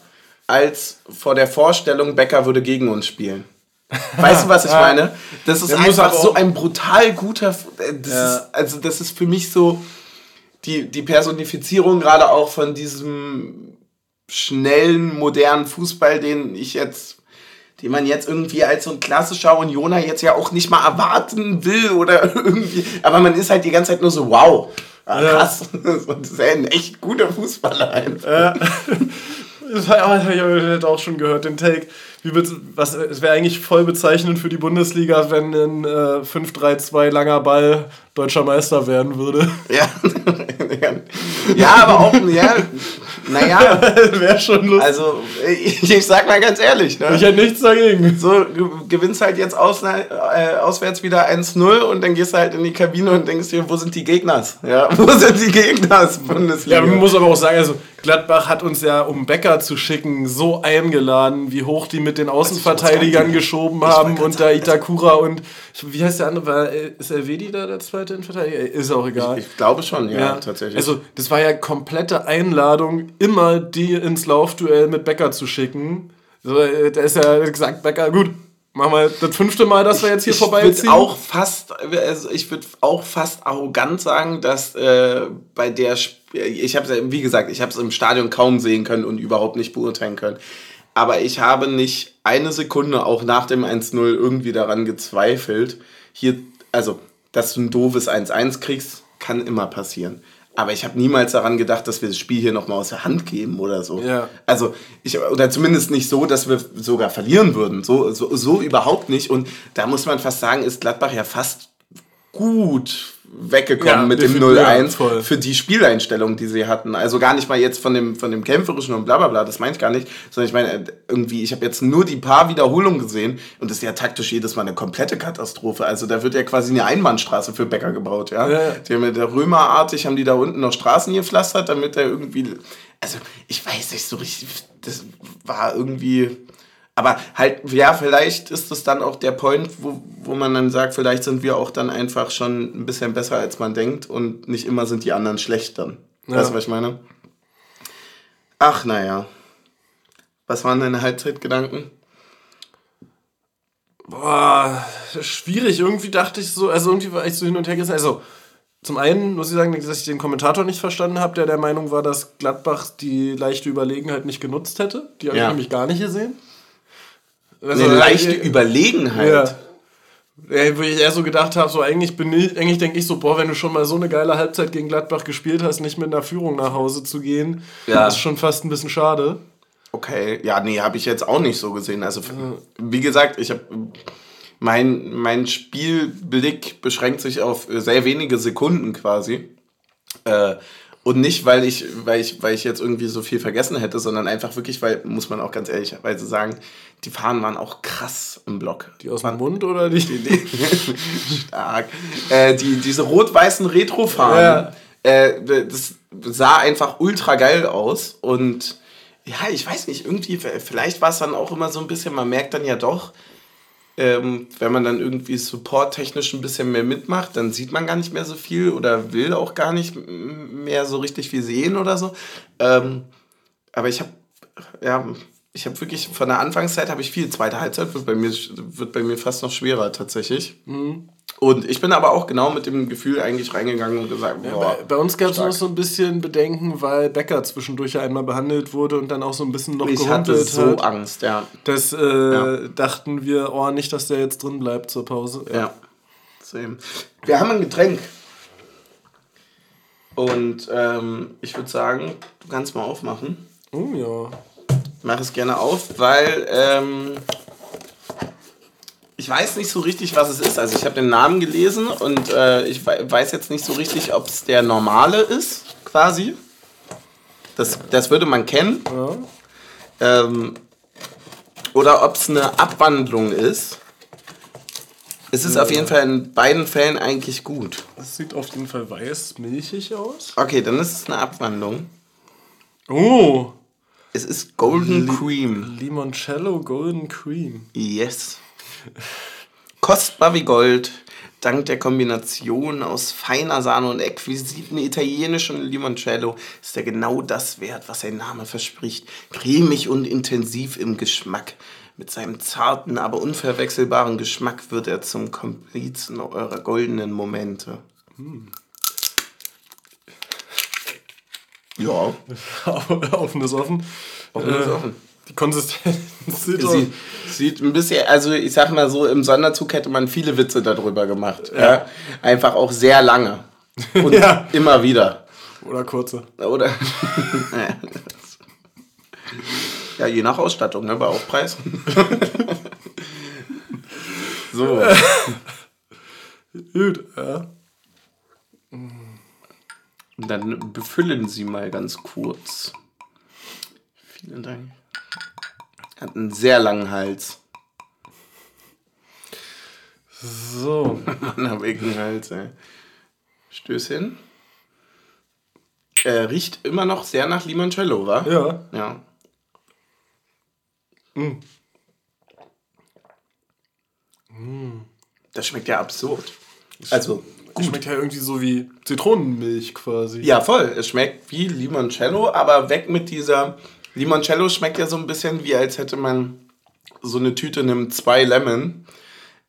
als vor der Vorstellung, Becker würde gegen uns spielen. Weißt du, was ich Ja. meine? Das ist Der einfach aber so ein brutal guter. äh, Das Ja. ist, also, das ist für mich so die, die Personifizierung gerade auch von diesem schnellen, modernen Fußball, den ich jetzt, den man jetzt irgendwie als so ein klassischer Unioner jetzt ja auch nicht mal erwarten will oder irgendwie, aber man ist halt die ganze Zeit nur so, wow, ah, Ja. krass, das ist ja ein echt guter Fußballer einfach. Das habe ich auch schon gehört, den Take. Wie was, es wäre eigentlich voll bezeichnend für die Bundesliga, wenn ein äh, 5-3-2 langer Ball deutscher Meister werden würde. Ja, ja aber auch, ja, naja, wäre schon lustig. also ich, ich sag mal ganz ehrlich, ne? ich hätte nichts dagegen. So, du gewinnst halt jetzt aus, äh, auswärts wieder 1-0 und dann gehst du halt in die Kabine und denkst dir, wo sind die Gegners? Ja, wo sind die Gegners? Bundesliga. Ja, man muss aber auch sagen, also Gladbach hat uns ja, um Becker zu schicken, so eingeladen, wie hoch die mit den Außenverteidigern geschoben haben und da Itakura und wie heißt der andere? War, äh, ist Elvedi da der zweite Innenverteidiger? Ist auch egal. ich glaube schon, ja, tatsächlich. Also, das war ja komplette Einladung, immer die ins Laufduell mit Becker zu schicken. Äh, da ist ja gesagt, Becker, gut, machen wir das fünfte Mal, dass wir jetzt hier ich vorbeiziehen. auch fast, also ich würde auch fast arrogant sagen, dass äh, bei der, Sp ich habe es, wie gesagt, ich habe es im Stadion kaum sehen können und überhaupt nicht beurteilen können. Aber ich habe nicht eine Sekunde auch nach dem 1-0 irgendwie daran gezweifelt, hier, also, dass du ein doofes 1-1 kriegst, kann immer passieren. Aber ich habe niemals daran gedacht, dass wir das Spiel hier nochmal aus der Hand geben oder so. Ja. Also, ich, oder zumindest nicht so, dass wir sogar verlieren würden. So, so, so überhaupt nicht. Und da muss man fast sagen, ist Gladbach ja fast gut weggekommen Ja, mit dem definitiv, ja, 0-1 voll. für die Spieleinstellung, die sie hatten. Also gar nicht mal jetzt von dem, von dem kämpferischen und bla bla bla, das meine ich gar nicht, sondern ich meine irgendwie, ich habe jetzt nur die paar Wiederholungen gesehen und das ist ja taktisch jedes Mal eine komplette Katastrophe. Also da wird ja quasi eine Einbahnstraße für Bäcker gebaut, ja. Ja. Die haben ja der Römerartig, haben die da unten noch Straßen gepflastert, damit er irgendwie, also ich weiß nicht so richtig, das war irgendwie, aber halt, ja, vielleicht ist das dann auch der Point, wo, wo man dann sagt, vielleicht sind wir auch dann einfach schon ein bisschen besser, als man denkt und nicht immer sind die anderen schlecht dann. Ja. Weißt du, was ich meine? Ach, naja. Was waren deine Halbzeitgedanken? Boah, schwierig. Irgendwie dachte ich so, also irgendwie war ich so hin und her gerissen. Also, zum einen muss ich sagen, dass ich den Kommentator nicht verstanden habe, der der Meinung war, dass Gladbach die leichte Überlegenheit nicht genutzt hätte. Die habe Ja. ich nämlich gar nicht gesehen. Also, Eine leichte äh, Überlegenheit. Ja. Ja, wo ich eher so gedacht habe, so eigentlich bin ich, eigentlich denke ich so, boah, wenn du schon mal so eine geile Halbzeit gegen Gladbach gespielt hast, nicht mit einer Führung nach Hause zu gehen, Ja. ist schon fast ein bisschen schade. Okay, ja, nee, habe ich jetzt auch nicht so gesehen. Also, wie gesagt, ich habe mein, mein Spielblick beschränkt sich auf sehr wenige Sekunden quasi. Äh, und nicht, weil ich, weil, ich, weil ich jetzt irgendwie so viel vergessen hätte, sondern einfach wirklich, weil, muss man auch ganz ehrlicherweise sagen, die Fahnen waren auch krass im Block. Die aus dem Mund oder die? Stark. Äh, die, diese rot-weißen Retro-Fahnen, Ja. äh, das sah einfach ultra geil aus. Und ja, ich weiß nicht, irgendwie, vielleicht war es dann auch immer so ein bisschen, man merkt dann ja doch, ähm, wenn man dann irgendwie supporttechnisch ein bisschen mehr mitmacht, dann sieht man gar nicht mehr so viel oder will auch gar nicht mehr so richtig viel sehen oder so. Ähm, aber ich habe, ja, ich habe wirklich von der Anfangszeit habe ich viel. Zweite Halbzeit wird bei mir wird bei mir fast noch schwerer tatsächlich. Und ich bin aber auch genau mit dem Gefühl eigentlich reingegangen und gesagt, boah, Bei, bei uns gab es noch so ein bisschen Bedenken, weil Becker zwischendurch ja einmal behandelt wurde und dann auch so ein bisschen noch ich hatte gehumpelt so hat. Angst, ja. Das äh, dachten wir, oh, nicht, dass der jetzt drin bleibt zur Pause. Ja. Same. Wir haben ein Getränk. Und ähm, ich würde sagen, du kannst mal aufmachen. Oh ja. Mach es gerne auf, weil ähm, ich weiß nicht so richtig, was es ist. Also ich habe den Namen gelesen und äh, ich wei- weiß jetzt nicht so richtig, ob es der normale ist, quasi. Das, das würde man kennen. ja. Ähm, oder ob es eine Abwandlung ist. Es ist auf jeden Fall in beiden Fällen eigentlich gut. Das sieht auf jeden Fall weiß, milchig aus. Okay, dann ist es eine Abwandlung. Oh. Es ist Golden Cream. Limoncello Golden Cream. Yes. Kostbar wie Gold, dank der Kombination aus feiner Sahne und exquisiten italienischen Limoncello ist er genau das wert, was sein Name verspricht. Cremig und intensiv im Geschmack. Mit seinem zarten, aber unverwechselbaren Geschmack wird er zum Komplizen eurer goldenen Momente. Ja, offen ist offen. offen ist offen. Die Konsistenz sieht Sie, sieht ein bisschen, also ich sag mal so, im Sonderzug hätte man viele Witze darüber gemacht. Ja. Einfach auch sehr lange. Und Ja. immer wieder. Oder kurze. Oder? Ja, je nach Ausstattung, ne? Bei Aufpreis. so. Gut, ja. Dann befüllen Sie mal ganz kurz. Vielen Dank. Hat einen sehr langen Hals. So. Mann, hab ich einen Hals, ey. Stößchen. Er riecht immer noch sehr nach Limoncello, wa? Ja. Ja. Das schmeckt ja absurd. Also, Schmeckt ja irgendwie so wie Zitronenmilch quasi. ja, voll. Es schmeckt wie Limoncello, aber weg mit dieser. Limoncello schmeckt ja so ein bisschen wie, als hätte man so eine Tüte nimmt zwei Lemon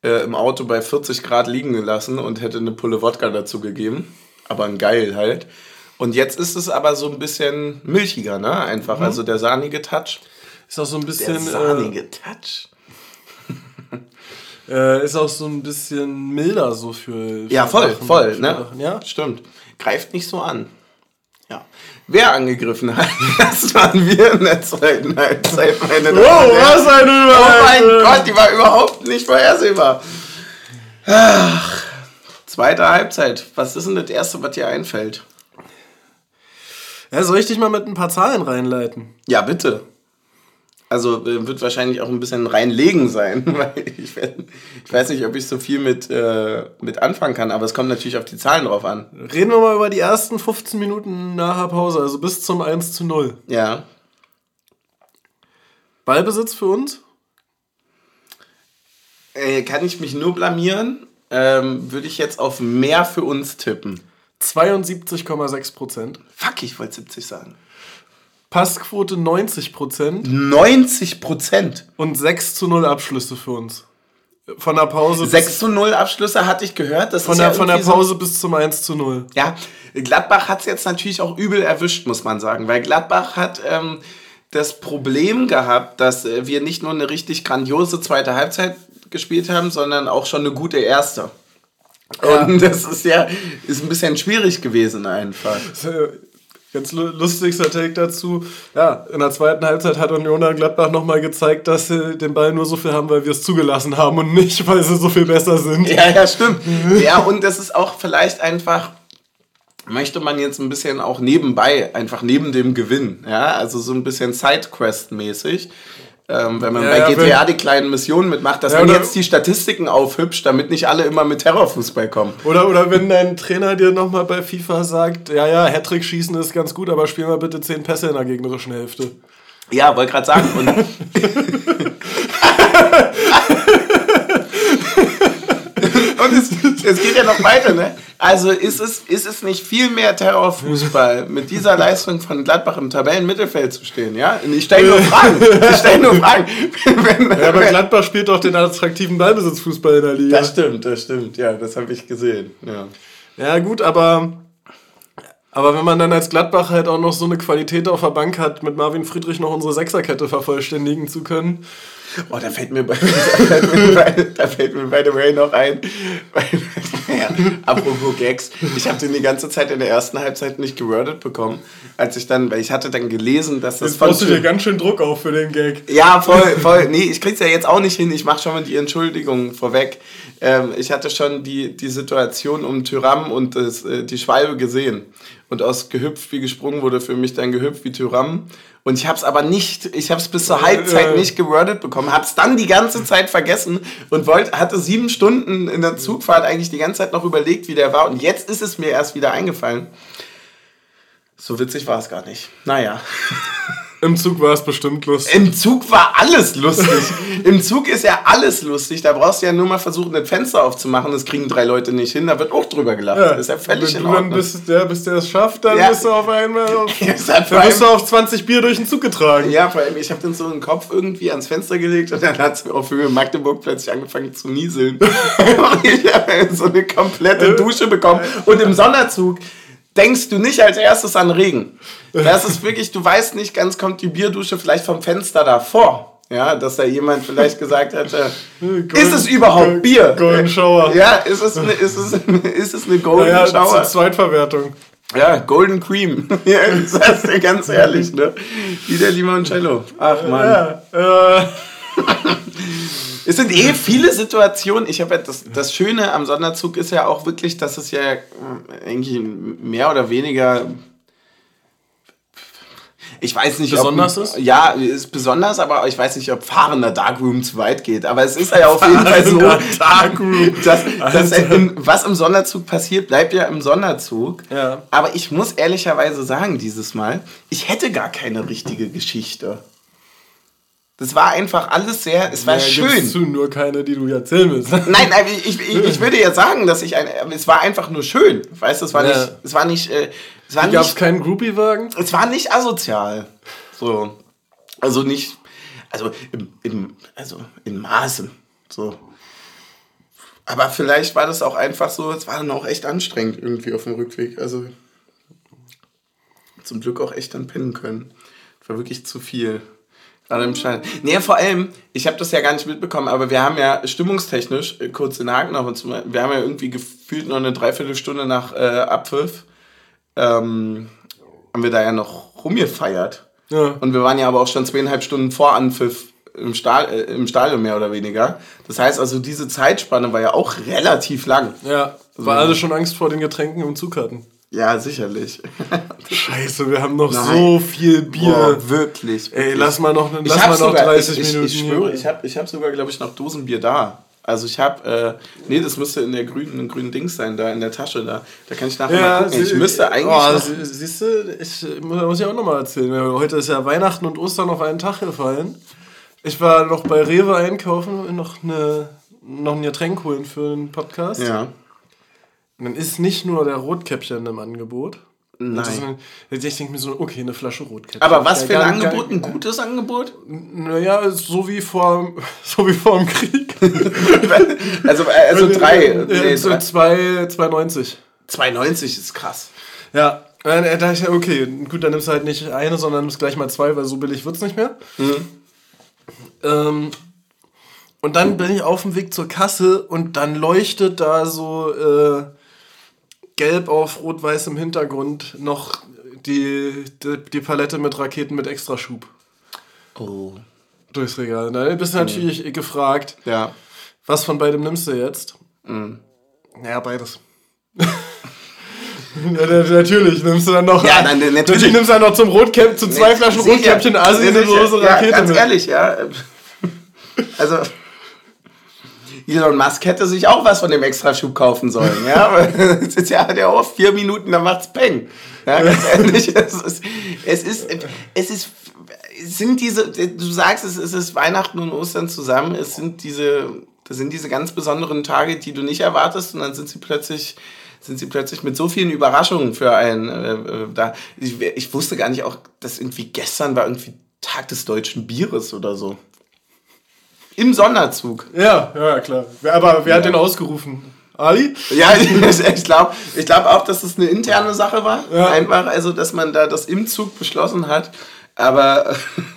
äh, im Auto bei 40 Grad liegen gelassen und hätte eine Pulle Wodka dazu gegeben. Aber ein geil halt. Und jetzt ist es aber so ein bisschen milchiger, ne? Einfach. Also der sahnige Touch. Ist auch so ein Der bisschen. Äh, sahnige Touch. äh, ist auch so ein bisschen milder so für. Ja, für voll, Sachen, voll, ne? Sachen, Ja. Stimmt. Greift nicht so an. Ja. Wer angegriffen hat, das waren wir in der zweiten Halbzeit, meine Damen Oh, was eine Oh mein Überleitung! Gott, die war überhaupt nicht vorhersehbar. Ach, zweite Halbzeit. Was ist denn das Erste, was dir einfällt? Ja, soll ich dich mal mit ein paar Zahlen reinleiten? Ja, bitte. Also äh, wird wahrscheinlich auch ein bisschen reinlegen sein, weil ich, ich weiß nicht, ob ich so viel mit, äh, mit anfangen kann, aber es kommt natürlich auf die Zahlen drauf an. Reden wir mal über die ersten 15 Minuten nach der Pause, also bis zum 1 zu 0. Ja. Ballbesitz für uns? Äh, kann ich mich nur blamieren? Ähm, Würde ich jetzt auf mehr für uns tippen. 72,6 Prozent. Fuck, ich wollte 70 sagen. Passquote 90 Prozent 90 Prozent. und 6 zu 0 Abschlüsse für uns. Von der Pause, 6 zu 0 Abschlüsse hatte ich gehört. Das von der, ja von der Pause bis zum 1 zu 0. So, ja, Gladbach hat es jetzt natürlich auch übel erwischt, muss man sagen. Weil Gladbach hat ähm, das Problem gehabt, dass äh, wir nicht nur eine richtig grandiose zweite Halbzeit gespielt haben, sondern auch schon eine gute erste. Und das ist ja ist ein bisschen schwierig gewesen einfach. Ganz lu- lustigster Take dazu. Ja, in der zweiten Halbzeit hat Union dann Gladbach nochmal gezeigt, dass sie den Ball nur so viel haben, weil wir es zugelassen haben und nicht, weil sie so viel besser sind. Ja, ja, stimmt. Ja, und das ist auch vielleicht einfach, möchte man jetzt ein bisschen auch nebenbei, einfach neben dem Gewinn, ja, also so ein bisschen Sidequest-mäßig. Ähm, wenn man Ja, bei GTA die kleinen Missionen mitmacht, dass Ja, man jetzt die Statistiken aufhübscht, damit nicht alle immer mit Terrorfußball kommen. Oder, oder wenn dein Trainer dir nochmal bei FIFA sagt, ja, ja, Hattrick schießen ist ganz gut, aber spiel mal bitte 10 Pässe in der gegnerischen Hälfte. Ja, wollte gerade sagen. Und es, es geht ja noch weiter, ne? Also ist es, ist es nicht viel mehr Terrorfußball, mit dieser Leistung von Gladbach im Tabellenmittelfeld zu stehen, ja? Ich stelle nur Fragen. Ich stelle nur Fragen. Wenn, Ja, aber Gladbach spielt doch den attraktiven Ballbesitzfußball in der Liga. das stimmt, das stimmt. Ja, das habe ich gesehen. Ja. Ja, gut, aber, aber wenn man dann als Gladbach halt auch noch so eine Qualität auf der Bank hat, mit Marvin Friedrich noch unsere Sechserkette vervollständigen zu können. Oh, da fällt mir, bei, da fällt mir, bei, da fällt mir by the way noch ein. ja, apropos Gags, ich habe den die ganze Zeit in der ersten Halbzeit nicht gewordet bekommen, als ich dann, weil ich hatte dann gelesen, dass das Jetzt baust du dir ganz schön Druck auf für den Gag. ja, voll, voll. Nee, ich krieg's ja jetzt auch nicht hin. Ich mache schon mal die Entschuldigung vorweg. Ähm, ich hatte schon die, die Situation um Tyram und das, äh, die Schwalbe gesehen. Und aus gehüpft wie gesprungen wurde für mich dann gehüpft wie Tyram. Und ich hab's aber nicht, ich hab's bis zur Halbzeit äh. nicht gewordet bekommen, hab's dann die ganze Zeit vergessen und wollte, hatte sieben Stunden in der Zugfahrt eigentlich die ganze Zeit noch überlegt, wie der war. Und jetzt ist es mir erst wieder eingefallen. So witzig war es gar nicht. Naja. Im Zug war es bestimmt lustig. Im Zug war alles lustig. Im Zug ist ja alles lustig. Da brauchst du ja nur mal versuchen, das Fenster aufzumachen. Das kriegen drei Leute nicht hin. Da wird auch drüber gelacht. das ist ja völlig Wenn in du dann Ordnung. bist, der, bis der es schafft, dann Ja. bist du auf einmal auf, vor dann bist du auf 20 Bier durch den Zug getragen. ja, vor allem, ich habe den so einen Kopf irgendwie ans Fenster gelegt und dann hat es auf Höhe Magdeburg plötzlich angefangen zu nieseln. Ich habe so eine komplette Dusche bekommen. Und im Sonderzug denkst du nicht als erstes an Regen. Das ist wirklich, du weißt nicht ganz, kommt die Bierdusche vielleicht vom Fenster davor. Ja, dass da jemand vielleicht gesagt hat, äh, ist es überhaupt Bier? Golden Shower. Ja, ist es eine, ist es, ist es eine Golden Ja, ja, Shower? zur Zweitverwertung. Ja, Golden Cream. ja, das ja ganz ehrlich, ne? Wie der Limoncello. Ach man. Ja, äh, Es sind eh viele Situationen. Ich habe ja das, das Schöne am Sonderzug ist ja auch wirklich, dass es ja äh, eigentlich mehr oder weniger. Ich weiß nicht, Besonders ob, ist? Ja, ist besonders, aber ich weiß nicht, ob fahrender Darkroom zu weit geht. Aber es ist ja auf jeden Fall so, Darkroom. dass, dass im, was im Sonderzug passiert, bleibt ja im Sonderzug. Ja. Aber ich muss ehrlicherweise sagen, dieses Mal, ich hätte gar keine richtige Geschichte. Das war einfach alles sehr, es war ja, schön. du nur keine, die du erzählen willst. Nein, aber ich, ich, ich würde ja sagen, dass ich ein, es war einfach nur schön. Weißt du, es war Ja. nicht, es war nicht, äh, es war Gab es nicht, keinen Groupie-Wagen? es war nicht asozial. So. Also nicht, also im, im, also in Maßen. So. Aber vielleicht war das auch einfach so, es war dann auch echt anstrengend irgendwie auf dem Rückweg. Also zum Glück auch echt dann pennen können. Das war wirklich zu viel. Im Schein. Nee, vor allem, ich habe das ja gar nicht mitbekommen, aber wir haben ja stimmungstechnisch, äh, kurz in Haken noch, und wir haben ja irgendwie gefühlt noch eine Dreiviertelstunde nach äh, Abpfiff, ähm, haben wir da ja noch rumgefeiert. Ja. Und wir waren ja aber auch schon zweieinhalb Stunden vor Anpfiff im, Stahl, äh, im Stadion mehr oder weniger. Das heißt also, diese Zeitspanne war ja auch relativ lang. Ja, weil alle schon Angst vor den Getränken im Zug hatten. Ja, sicherlich. Scheiße, wir haben noch Nein. so viel Bier. Boah, wirklich, Ey, wirklich. lass mal noch, Ich lass habe mal noch sogar, 30 ich, Minuten. ich, ich schwöre, ich habe ich hab sogar, glaube ich, noch Dosenbier da. Also ich habe, äh, nee, das müsste in der grünen, grünen Dings sein, da in der Tasche da. Da kann ich nachher mal ja, gucken. Ich sie- müsste eigentlich Oh, noch, sie- siehst du, ich muss, muss ich auch nochmal erzählen. Heute ist ja Weihnachten und Ostern auf einen Tag gefallen. Ich war noch bei Rewe einkaufen und noch, eine, noch ein Getränk holen für den Podcast. ja, Und dann ist nicht nur der Rotkäppchen im Angebot. Und das ist nein. dann- Ich denke mir so, okay, eine Flasche Rotkäppchen. Aber was für ein gar- Angebot? Ein gutes Angebot? Naja, so wie vor, so wie vor dem Krieg. Also, äh, also drei. Nee, so drei. zwei- 2,90. 2,90 ist krass. Ja, dann äh, dachte ich, ja, okay, gut, dann nimmst du halt nicht eine, sondern nimmst gleich mal zwei, weil so billig wird's nicht mehr. Ähm, und dann bin ich auf dem Weg zur Kasse und dann leuchtet da so äh, gelb auf rot-weißem Hintergrund noch die, die, die Palette mit Raketen mit Extraschub Oh. durchs Regal. Da bist du natürlich gefragt, Ja. was von beidem nimmst du jetzt? Mhm. Ja, beides. ja, na- natürlich nimmst du dann noch. Ja, dann, äh, natürlich. nimmst du dann noch zum Rotkäpp, zu zwei Flaschen. Rotkäppchen Asi Ja, eine sicher. große ja, Rakete Ganz mit. ehrlich, ja. Also. Elon Musk hätte sich auch was von dem Extraschub kaufen sollen, ja. Es ist ja der auch vier Minuten, dann macht's Peng. Ja, ganz ehrlich, es ist, es ist, es ist, sind diese, du sagst, es ist, es ist Weihnachten und Ostern zusammen, es sind diese, das sind diese ganz besonderen Tage, die du nicht erwartest und dann sind sie plötzlich, sind sie plötzlich mit so vielen Überraschungen für einen äh, äh, da. Ich, ich wusste gar nicht auch, dass irgendwie gestern war irgendwie Tag des deutschen Bieres oder so. Im Sonderzug. Ja, ja, klar. Wer- Aber wer hat den ausgerufen? Ali? Ja, ich glaube ich glaub auch, dass es eine interne Sache war. Ja. Einfach, also, dass man da das im Zug beschlossen hat. Aber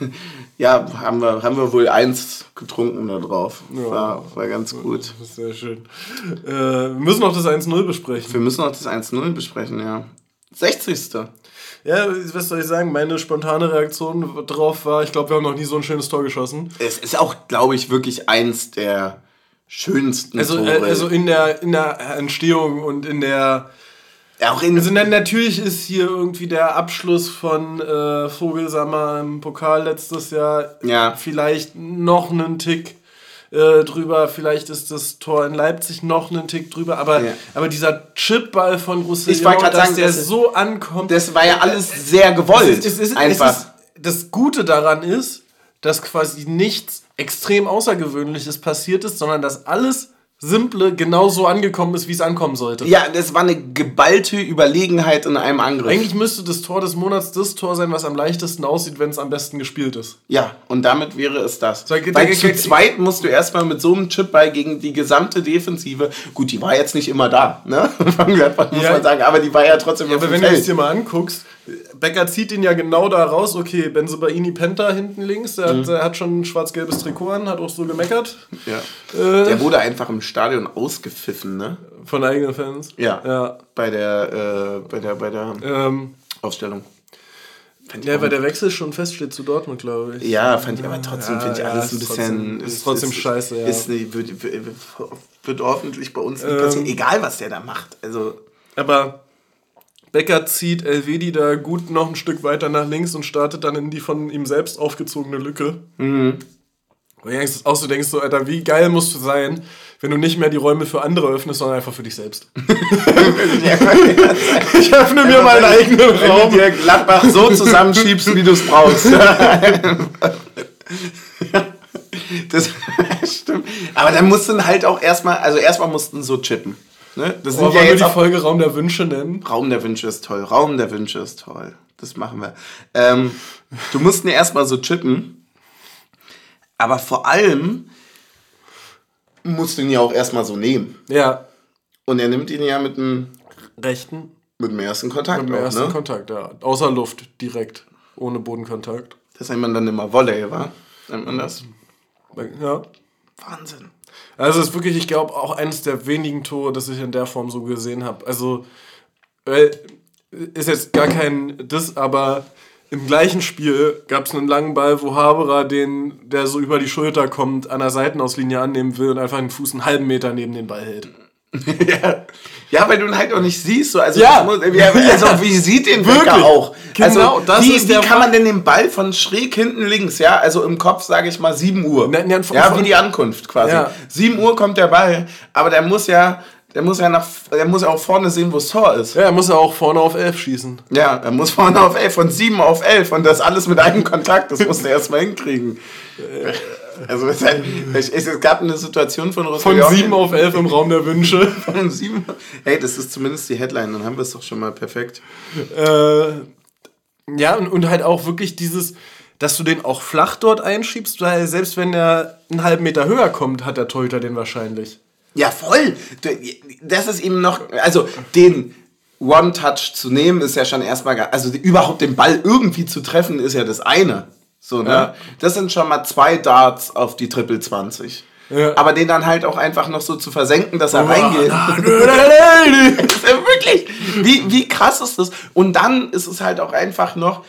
ja, haben wir, haben wir wohl eins getrunken da drauf. War, war ganz gut. Das sehr schön. Äh, wir müssen noch das 1-0 besprechen. Wir müssen noch das 1-0 besprechen, ja. 60. Ja, was soll ich sagen? Meine spontane Reaktion drauf war, ich glaube, wir haben noch nie so ein schönes Tor geschossen. Es ist auch, glaube ich, wirklich eins der schönsten Also, Tore. äh, also in der, in der Entstehung und in der. ja, auch in, Also na- natürlich ist hier irgendwie der Abschluss von äh, Vogelsammer im Pokal letztes Jahr Ja. vielleicht noch einen Tick äh, drüber. Vielleicht ist das Tor in Leipzig noch einen Tick drüber. Aber, Ja. aber dieser Chipball von Roussillon, dass sagen, der das ist- so ankommt. das war ja alles sehr gewollt. Es ist, es ist, einfach. Ist, das Gute daran ist, dass quasi nichts extrem Außergewöhnliches passiert ist, sondern dass alles Simple genauso angekommen ist, wie es ankommen sollte. ja, das war eine geballte Überlegenheit in einem Angriff. Eigentlich müsste das Tor des Monats das Tor sein, was am leichtesten aussieht, wenn es am besten gespielt ist. Ja, und damit wäre es das. Sag- Weil da- zu zweit musst du erstmal mit so einem Chipball gegen die gesamte Defensive, gut, die war jetzt nicht immer da, ne? Muss Ja. man sagen, aber die war ja trotzdem Ja, aber wenn du es Feld. dir mal anguckst, Becker zieht ihn ja genau da raus. Okay, Benzobaini Penta hinten links, der, hat, der hat schon ein schwarz-gelbes Trikot an, hat auch so gemeckert. Ja. Äh. Der wurde einfach im Stadion ausgepfiffen, ne? Von eigenen Fans. Ja. Ja. Bei der, äh, bei der, bei der Ähm, Aufstellung. Ja, weil der Wechsel schon feststeht zu Dortmund, glaube ich. ja, fand ich aber trotzdem, Ja, finde ich ja, alles ein ist bisschen. trotzdem- ist trotzdem scheiße, ja. Ist wird, wird hoffentlich bei uns nicht Ähm. passieren, egal was der da macht. Also, Aber Becker zieht Elvedi da gut noch ein Stück weiter nach links und startet dann in die von ihm selbst aufgezogene Lücke. Mhm. Und du denkst, auch so denkst du, Alter, wie geil musst du sein, wenn du nicht mehr die Räume für andere öffnest, sondern einfach für dich selbst. ich öffne mir meinen eigenen wenn du Raum. dir Gladbach so zusammenschiebst, wie du es brauchst. das stimmt. Aber dann mussten halt auch erstmal, also erstmal mussten so chippen. Ne? Das sind Wollen ja wir nur die Folge Raum der Wünsche nennen? Raum der Wünsche ist toll. Raum der Wünsche ist toll. Das machen wir. Ähm, du musst ihn erstmal so chippen. Aber vor allem musst du ihn ja auch erstmal so nehmen. Ja. Und er nimmt ihn ja mit dem, Rechten. mit dem ersten Kontakt Im auch, ersten ne? Kontakt, ja. Außer Luft, direkt. Ohne Bodenkontakt. Das nennt man dann immer Volley, wa? Nennt man das? Ja. Wahnsinn. Also es ist wirklich, ich glaube, auch eines der wenigen Tore, das ich in der Form so gesehen habe. Also ist jetzt gar kein Diss, aber im gleichen Spiel gab es einen langen Ball, wo Haberer den, der so über die Schulter kommt, an der Seitenauslinie annehmen will und einfach den Fuß einen halben Meter neben den Ball hält. ja. Ja, weil du ihn halt auch nicht siehst. So. Also, Ja. muss, also wie sieht den Wirklich. Wecker auch? Genau, also, das wie, ist wie der kann man denn den Ball von schräg hinten links, ja, also im Kopf sage ich mal 7 Uhr. Ne, ne, von- ja, wie die Ankunft quasi. Ja. 7 Uhr kommt der Ball, aber der muss ja, der muss ja nach, der muss ja auch vorne sehen, wo das Tor ist. Ja, er muss ja auch vorne auf 11 schießen. Ja, er muss vorne auf 11, von 7 auf 11 und das alles mit einem Kontakt, das musst du erstmal hinkriegen. Also es, hat- es, es gab eine Situation von Von Rostock. 7 auf 11 im Raum der Wünsche. Von sieben. Hey, das ist zumindest die Headline, dann haben wir es doch schon mal perfekt. Äh, ja, und, und halt auch wirklich dieses, dass du den auch flach dort einschiebst, weil selbst wenn er einen halben Meter höher kommt, hat der Torhüter den wahrscheinlich. Ja, voll. Das ist eben noch, also den One-Touch zu nehmen, ist ja schon erstmal, also überhaupt den Ball irgendwie zu treffen, ist ja das eine. So, ne? Ja. Das sind schon mal zwei Darts auf die Triple 20. Ja. Aber den dann halt auch einfach noch so zu versenken, dass er Oh, reingeht. na, nö, nö, nö, ist ja wirklich, wie, wie krass ist das? Und dann ist es halt auch einfach noch,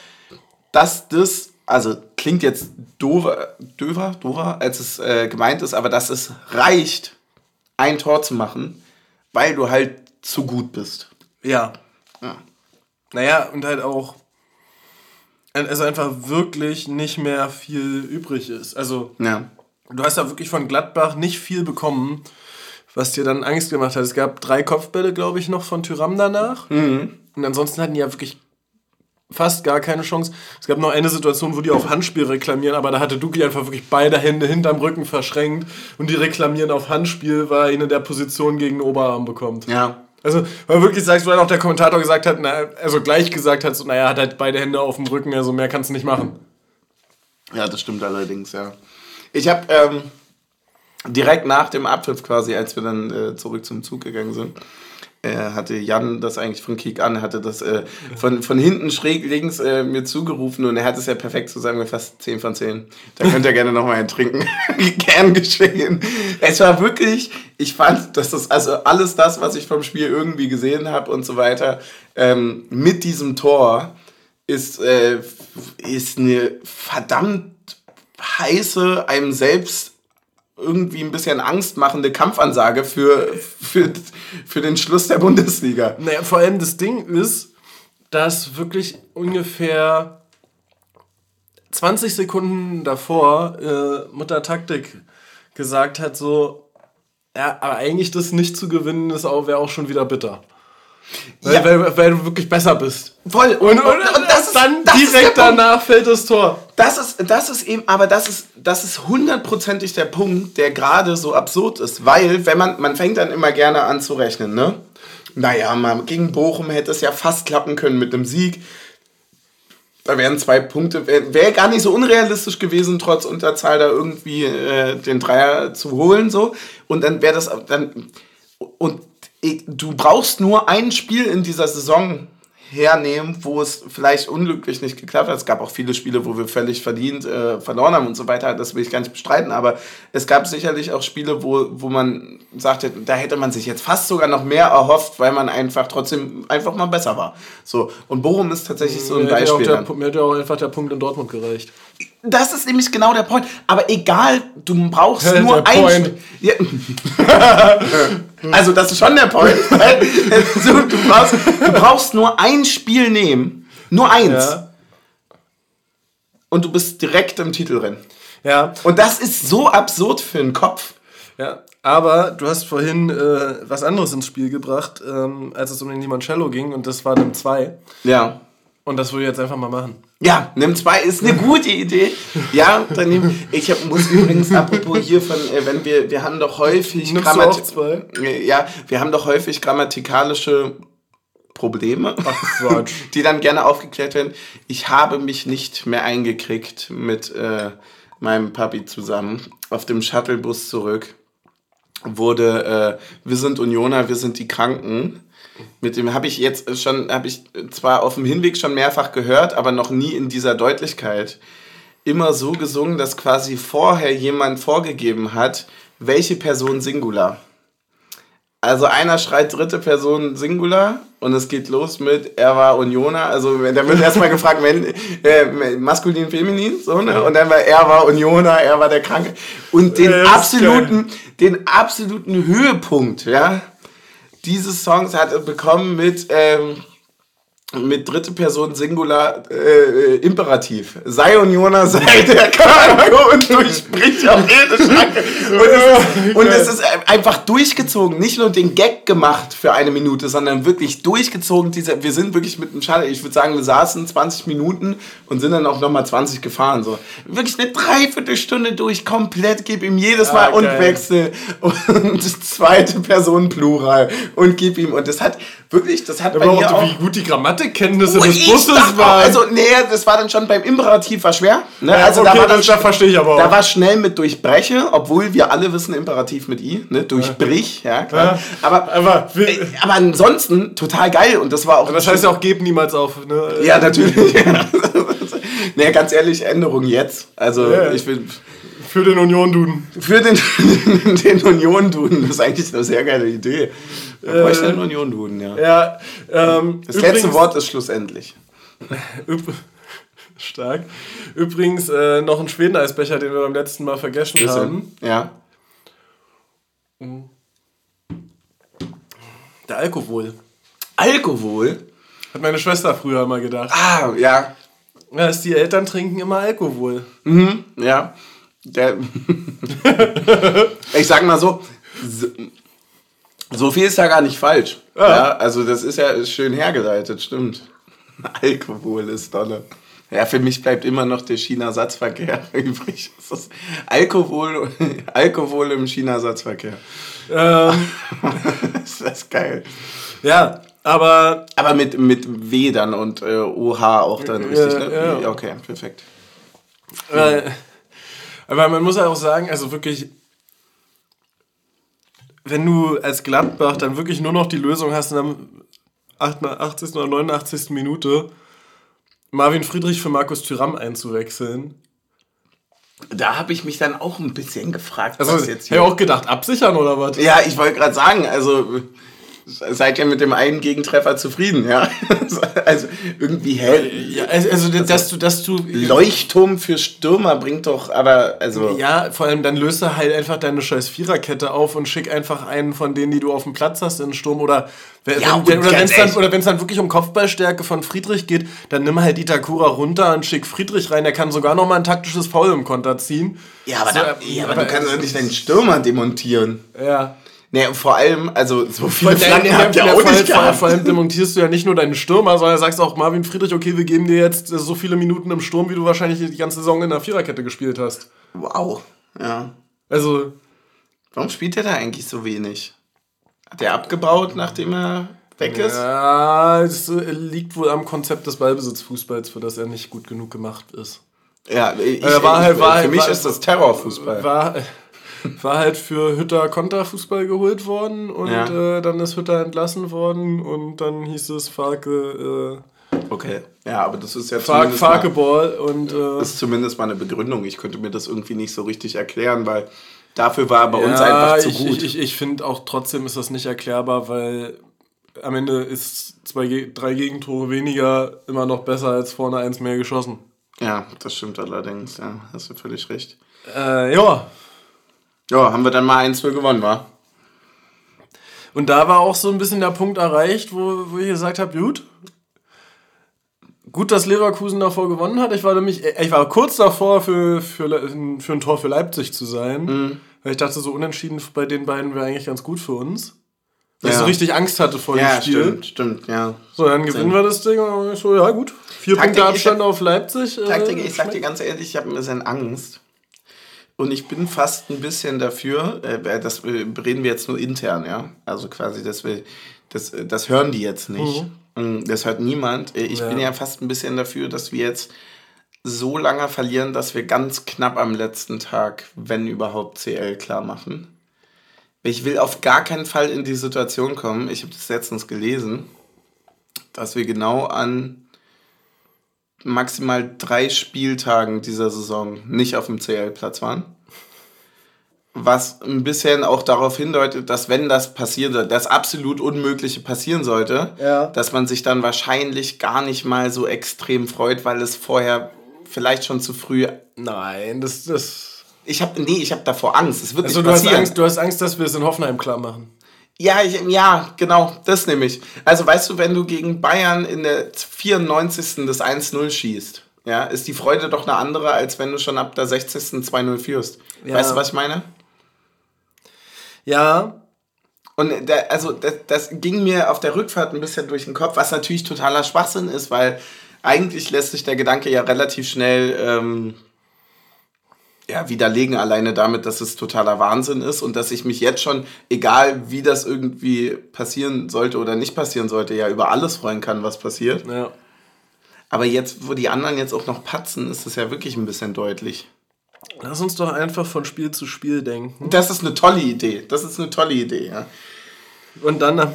dass das, also klingt jetzt dover, döver, dover, als es äh, gemeint ist, aber dass es reicht, ein Tor zu machen, weil du halt zu gut bist. Ja. Ja. Naja, und halt auch, es einfach wirklich nicht mehr viel übrig ist. Also, Ja. du hast ja wirklich von Gladbach nicht viel bekommen, was dir dann Angst gemacht hat. Es gab drei Kopfbälle, glaube ich, noch von Tyram danach. Und ansonsten hatten die ja wirklich fast gar keine Chance. Es gab noch eine Situation, wo die auf Handspiel reklamieren, aber da hatte Duki einfach wirklich beide Hände hinterm Rücken verschränkt und die reklamieren auf Handspiel, weil er ihn in der Position gegen den Oberarm bekommt. Ja. Also, weil wirklich sagst, weil auch der Kommentator gesagt hat, na, also gleich gesagt hat, so, naja, hat halt beide Hände auf dem Rücken, also mehr kannst du nicht machen. Ja, das stimmt allerdings, ja. Ich habe ähm, direkt nach dem Abpfiff quasi, als wir dann äh, zurück zum Zug gegangen sind, hatte Jan das eigentlich von Kick an, hatte das äh, von, von hinten schräg links äh, mir zugerufen und er hat es ja perfekt zusammengefasst, 10 von 10. Da könnt ihr gerne nochmal einen trinken. Gern geschehen. Es war wirklich, ich fand, dass das, also alles das, was ich vom Spiel irgendwie gesehen habe und so weiter, ähm, mit diesem Tor ist, äh, ist eine verdammt heiße, einem selbst irgendwie ein bisschen Angst machende Kampfansage für, für, für den Schluss der Bundesliga. Naja, vor allem das Ding ist, dass wirklich ungefähr 20 Sekunden davor äh, Mutter Taktik gesagt hat, so, ja, aber eigentlich das nicht zu gewinnen, ist auch, wäre auch schon wieder bitter. Weil, Ja. weil, weil du wirklich besser bist. Voll. Und, und, und, das ist, dann das ist direkt Punkt. danach fällt das Tor. Das ist, das ist eben, aber das ist, das ist hundertprozentig der Punkt, der gerade so absurd ist. Weil, wenn man, man fängt dann immer gerne an zu rechnen, ne? Naja, mal gegen Bochum hätte es ja fast klappen können mit einem Sieg. Da wären zwei Punkte, wäre wär gar nicht so unrealistisch gewesen, trotz Unterzahl da irgendwie äh, den Dreier zu holen, so. Und dann wäre das, dann, und ich, du brauchst nur ein Spiel in dieser Saison hernehmen, wo es vielleicht unglücklich nicht geklappt hat. Es gab auch viele Spiele, wo wir völlig verdient äh, verloren haben und so weiter. Das will ich gar nicht bestreiten. Aber es gab sicherlich auch Spiele, wo, wo man sagte, da hätte man sich jetzt fast sogar noch mehr erhofft, weil man einfach trotzdem einfach mal besser war. So. Und Bochum ist tatsächlich so ein Mir hätte Beispiel. der, dann. mir hätte auch einfach der Punkt in Dortmund gereicht. Das ist nämlich genau der Point. Aber egal, du brauchst Der nur ein. Ja. also das ist schon der Point. Weil, äh, so, du, brauchst, du brauchst nur ein Spiel nehmen. Nur eins. Ja. Und du bist direkt im Titelrennen. Ja, Und das ist so absurd für den Kopf. ja. Aber du hast vorhin äh, was anderes ins Spiel gebracht, ähm, als es um den Limoncello ging, und das war Nimm 2. Ja. Und das würde ich jetzt einfach mal machen. Ja, nimm zwei ist eine gute Idee. Ja, dann nehm, ich hab, muss übrigens apropos hier von, äh, wenn wir, wir haben doch häufig Nimmst du Grammati- auch zwei? Äh, Ja, wir haben doch häufig grammatikalische Probleme, Quatsch. die dann gerne aufgeklärt werden. Ich habe mich nicht mehr eingekriegt mit äh, meinem Papi zusammen auf dem Shuttlebus zurück. Wurde, äh, wir sind Unioner, wir sind die Kranken. Mit dem habe ich jetzt schon, habe ich zwar auf dem Hinweg schon mehrfach gehört, aber noch nie in dieser Deutlichkeit. Immer so gesungen, dass quasi vorher jemand vorgegeben hat, welche Person Singular. Also einer schreit dritte Person Singular und es geht los mit er war Unioner. Also da wird erstmal gefragt, wenn, äh, maskulin, feminin, so, ne? Und dann war er war Unioner, er war der Kranke. Und den absoluten, den absoluten Höhepunkt, ja, dieses Songs hat er bekommen mit, ähm, mit dritte Person Singular äh, äh, Imperativ. Sei Unioner, sei der Kranke und durchbricht auf jede Schranke. Und, es ist, und es ist einfach durchgezogen. Nicht nur den Gag gemacht für eine Minute, sondern wirklich durchgezogen. Dieser, wir sind wirklich mit einem Schall, ich würde sagen, wir saßen 20 Minuten und sind dann auch nochmal 20 gefahren. So. Wirklich eine Dreiviertelstunde durch, komplett, gib ihm jedes Mal Ah, und. Wechsel und zweite Person Plural und gib ihm. Und das hat wirklich, das hat bei Aber mir auch, auch... wie gut die Grammatikkenntnisse Oh, des Busses dachte waren. also, nee, das war dann schon beim Imperativ war schwer. Ne? Ja, also da okay, war dann das- verstehe ich aber Da auch. war schnell mit durchbreche, obwohl wir alle wissen Imperativ mit i, ne? Durchbrich, ja, klar. Ja. Aber, Aber äh, aber ansonsten total geil und das war auch. das heißt ja auch, geb niemals auf. Ne? Ja, natürlich. nee, ganz ehrlich, Änderung jetzt. Also Ja. ich bin Für den Union-Duden. für den, den Union-Duden, das ist eigentlich eine sehr geile Idee. Da äh, bräuchte einen Union-Duden, ja. Ja, ähm, Das letzte Wort ist schlussendlich. Stark. Übrigens äh, noch ein Schweden-Eisbecher, den wir beim letzten Mal vergessen haben. Ja. Der Alkohol. Alkohol? Hat meine Schwester früher mal gedacht. Ah, ja. Ja, ist die Eltern trinken immer Alkohol. Ja. Der ich sag mal so, so, viel ist ja gar nicht falsch. Ja. also das ist ja schön hergeleitet, stimmt. Alkohol ist dolle. Ja, für mich bleibt immer noch der China-Satzverkehr übrig. Alkohol, Alkohol im China-Satzverkehr. Ähm, ist das geil. ja, aber Aber mit, mit W dann und äh, OH auch dann richtig, ne? ja. Ja, Okay, perfekt. Äh, aber man muss ja auch sagen, also wirklich, wenn du als Gladbach dann wirklich nur noch die Lösung hast, in der 88. oder 89. Minute Marvin Friedrich für Markus Thüram einzuwechseln. Da habe ich mich dann auch ein bisschen gefragt, Also, was ich jetzt hier auch gedacht, absichern oder was? Ja, ich wollte gerade sagen, also seid ihr mit dem einen Gegentreffer zufrieden, ja? Also irgendwie, hä? Ja, also, also dass du, dass du. Leuchtturm für Stürmer bringt doch, aber also. Ja, vor allem dann löse halt einfach deine scheiß Viererkette auf und schick einfach einen von denen, die du auf dem Platz hast, in den Sturm. Oder wenn Ja, wenn- oder wenn es dann, oder dann wirklich um Kopfballstärke von Friedrich geht, dann nimm halt Itakura runter und schick Friedrich rein. Der kann sogar noch mal ein taktisches Foul im Konter ziehen. Ja, aber, So, da, ja, aber, aber- du kannst doch nicht deinen Stürmer demontieren. Ja. Nee, und vor allem, also so viele Flanken habt ihr vor, auch allem- nicht gehabt. vor allem demontierst du ja nicht nur deinen Stürmer, sondern sagst auch Marvin Friedrich, okay, wir geben dir jetzt äh, so viele Minuten im Sturm, wie du wahrscheinlich die ganze Saison in der Viererkette gespielt hast. Wow, ja. Also, Warum spielt er da eigentlich so wenig? Hat er abgebaut, nachdem er weg ist? Ja, es äh, liegt wohl am Konzept des Ballbesitzfußballs, für das er nicht gut genug gemacht ist. Ja, ich, Äh, war halt- ich, war für halt- mich war- ist das Terrorfußball. War, war halt für Hütter Konterfußball geholt worden und Ja. äh, dann ist Hütter entlassen worden und dann hieß es Farke, Okay. Ja, aber das ist ja äh, Fark, zumindest, mal, Farkeball und äh, das ist zumindest mal eine Begründung. Ich könnte mir das irgendwie nicht so richtig erklären, weil dafür war er bei uns ja, einfach zu ich, gut. Ich, ich, ich finde auch trotzdem ist das nicht erklärbar, weil am Ende ist zwei, drei Gegentore weniger immer noch besser als vorne eins mehr geschossen. ja, das stimmt allerdings. Ja, hast du völlig recht. Äh, ja, Ja, haben wir dann mal 1 für gewonnen, wa? Und da war auch so ein bisschen der Punkt erreicht, wo, wo ich gesagt habe, gut, gut, dass Leverkusen davor gewonnen hat. Ich war nämlich, ich war kurz davor, für, für, für ein Tor für Leipzig zu sein. Mhm. Weil ich dachte, so unentschieden bei den beiden wäre eigentlich ganz gut für uns. Weil ich Ja. so richtig Angst hatte vor Ja, dem Spiel. stimmt, stimmt, ja. So, dann gewinnen wir das Ding und dann ich so, ja gut. Vier Taktik, Punkte ich Abstand hab- auf Leipzig. äh, Taktik, ich sag dir schmeckt. ganz ehrlich, ich habe ein bisschen Angst. Und ich bin fast ein bisschen dafür, äh, das äh, reden wir jetzt nur intern, ja. Also quasi, dass wir, das, äh, das hören die jetzt nicht. Mm, Das hört niemand. Äh, Ich Ja. bin ja fast ein bisschen dafür, dass wir jetzt so lange verlieren, dass wir ganz knapp am letzten Tag, wenn überhaupt, CL klar machen. Ich will auf gar keinen Fall in die Situation kommen, ich habe das letztens gelesen, dass wir genau an maximal drei Spieltagen dieser Saison nicht auf dem CL-Platz waren. Was ein bisschen auch darauf hindeutet, dass wenn das passiert, das absolut Unmögliche passieren sollte, Ja. dass man sich dann wahrscheinlich gar nicht mal so extrem freut, weil es vorher vielleicht schon zu früh. Nein, das, das. Ich habe nee, ich habe davor Angst. Es wird Also nicht du hast, passieren. Angst, du hast Angst, dass wir es in Hoffenheim klar machen. Ja, ich, ja, genau, das nämlich. Also weißt du, wenn du gegen Bayern in der 94. das 1-0 schießt, ja, ist die Freude doch eine andere, als wenn du schon ab der 60. 2-0 führst. Ja. Weißt du, was ich meine? Ja, Und da, also das, das ging mir auf der Rückfahrt ein bisschen durch den Kopf, was natürlich totaler Schwachsinn ist, weil eigentlich lässt sich der Gedanke ja relativ schnell ähm, ja, widerlegen, alleine damit, dass es totaler Wahnsinn ist und dass ich mich jetzt schon, egal wie das irgendwie passieren sollte oder nicht passieren sollte, ja über alles freuen kann, was passiert. ja. Aber jetzt, wo die anderen jetzt auch noch patzen, ist es ja wirklich ein bisschen deutlich. Lass uns doch einfach von Spiel zu Spiel denken. Das ist eine tolle Idee. Das ist eine tolle Idee, ja. Und dann am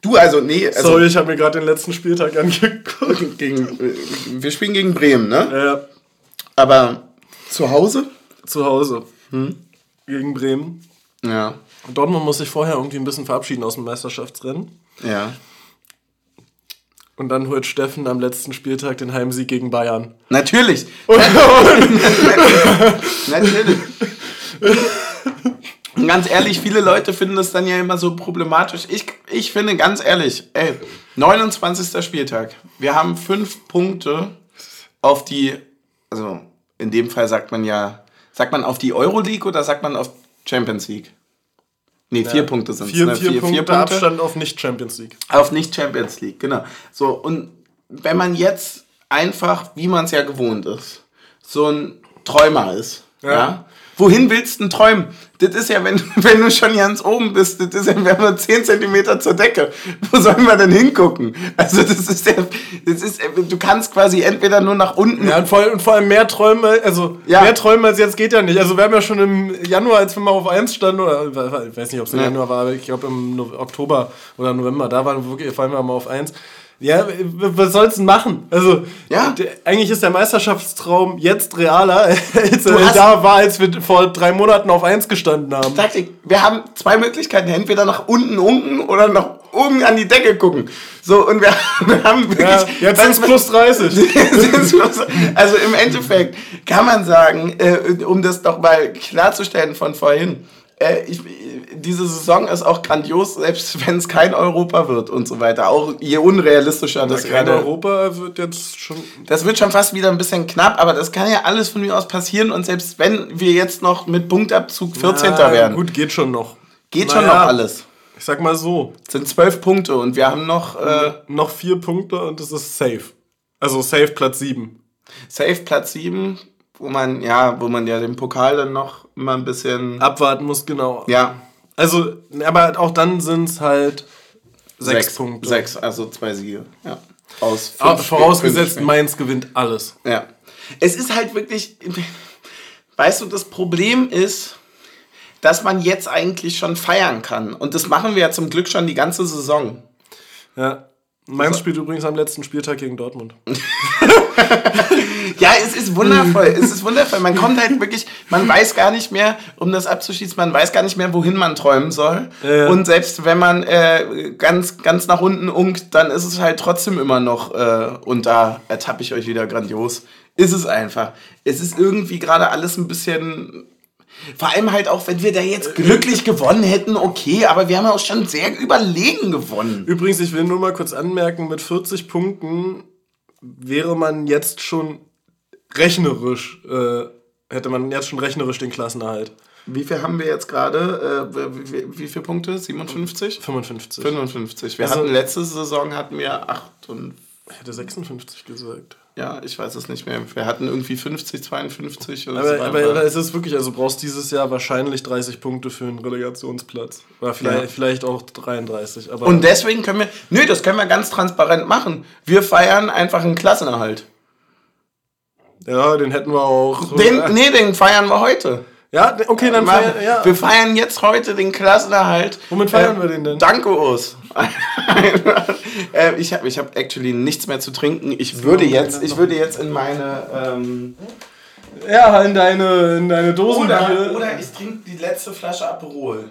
Du, also, nee, also Sorry, ich habe mir gerade den letzten Spieltag angeguckt. gegen, wir spielen gegen Bremen, ne? Ja, Aber zu Hause? zu Hause. Gegen Bremen. Ja. Dortmund muss sich vorher irgendwie ein bisschen verabschieden aus dem Meisterschaftsrennen. Ja. Und dann holt Steffen am letzten Spieltag den Heimsieg gegen Bayern. Natürlich. Natürlich. Und ganz ehrlich, viele Leute finden das dann ja immer so problematisch. Ich, ich finde ganz ehrlich, ey, 29. Spieltag. Wir haben fünf Punkte auf die, also in dem Fall sagt man ja, sagt man auf die Euroleague oder sagt man auf Champions League? Nee, vier Punkte sind es. Vier, ne? vier, Punkte, Abstand auf Nicht-Champions League. Auf nicht Champions League, genau. So, und wenn man jetzt einfach, wie man es ja gewohnt ist, so ein Träumer ist, ja. Ja. Wohin willst du denn träumen? Das ist ja, wenn, wenn du schon ganz oben bist, das ist ja, wir haben nur 10 Zentimeter zur Decke. Wo sollen wir denn hingucken? Also, das ist ja, das ist, du kannst quasi entweder nur nach unten. Ja, und vor, allem- und vor allem mehr Träume, also Ja. mehr Träume als jetzt geht ja nicht. Also wir haben ja schon im Januar, als wir mal auf 1 standen, oder ich weiß nicht, ob es im Ja. Januar war, aber ich glaube im Oktober oder November, da waren wir wirklich, fallen wir mal auf 1. Ja, was soll's denn machen? Also, Ja. eigentlich ist der Meisterschaftstraum jetzt realer, als er hast- da war, als wir vor drei Monaten auf 1 gestanden haben. Taktik. Wir haben zwei Möglichkeiten, entweder nach unten unken oder nach oben an die Decke gucken. So, und wir, wir haben wirklich. Ja, jetzt sind es plus 30. also im Endeffekt kann man sagen, äh, um das doch mal klarzustellen von vorhin, äh, ich, diese Saison ist auch grandios, selbst wenn es kein Europa wird und so weiter. Auch je unrealistischer das Kein gerade. Europa wird jetzt schon. Das wird schon fast wieder ein bisschen knapp, aber das kann ja alles von mir aus passieren. Und selbst wenn wir jetzt noch mit Punktabzug 14. Ja, werden, Gut, geht schon noch. geht schon Naja. noch alles. Ich sag mal so, Es sind zwölf Punkte und wir haben noch äh, noch vier Punkte und es ist safe. Also safe Platz 7. Safe Platz 7, wo man, ja, wo man ja den Pokal dann noch immer ein bisschen. Abwarten muss, genau. Ja, Also, aber auch dann sind es halt sechs, Punkte. Sechs, also zwei Siege. Ja. Aus fünf Ah, Spielen- vorausgesetzt, fünf. Mainz gewinnt alles. Ja. Es ist halt wirklich. weißt du, das Problem ist, dass man jetzt eigentlich schon feiern kann. Und das machen wir ja zum Glück schon die ganze Saison. Ja. Mainz spielt übrigens am letzten Spieltag gegen Dortmund. Ja, es ist wundervoll. es ist wundervoll. Man kommt halt wirklich, man weiß gar nicht mehr, um das abzuschließen, man weiß gar nicht mehr, wohin man träumen soll. Ja. Und selbst wenn man äh, ganz, ganz nach unten unkt, dann ist es halt trotzdem immer noch, äh, und da ertappe ich euch wieder grandios, ist es einfach. Es ist irgendwie gerade alles ein bisschen. Vor allem halt auch, wenn wir da jetzt glücklich gewonnen hätten, okay, aber wir haben ja auch schon sehr überlegen gewonnen. Übrigens, ich will nur mal kurz anmerken, mit 40 Punkten wäre man jetzt schon rechnerisch, äh, hätte man jetzt schon rechnerisch den Klassenerhalt. Wie viel haben wir jetzt gerade? Äh, wie, wie, viele Punkte? 57? 55. 55. Wir Also- hatten letzte Saison hatten wir 8 und Ich hätte 56 gesagt. ja, ich weiß es nicht mehr. Wir hatten irgendwie 50, 52 oder Aber, so. aber, aber es ist wirklich, also du brauchst dieses Jahr wahrscheinlich 30 Punkte für einen Relegationsplatz. Oder vielleicht, Ja. vielleicht auch 33. Aber und deswegen können wir, nö, das können wir ganz transparent machen. Wir feiern einfach einen Klassenerhalt. Ja, den hätten wir auch. Den, nee, den feiern wir heute. ja, okay, dann Machen- feiern, ja. Wir feiern jetzt heute den Klassenerhalt. Womit feiern wir den denn? Danke, Urs. äh, ich habe ich hab actually nichts mehr zu trinken. Ich würde jetzt, ich würde jetzt in meine... Ähm, Ja, in deine, in deine Dosen. oder, oder ich trinke die letzte Flasche Aperol.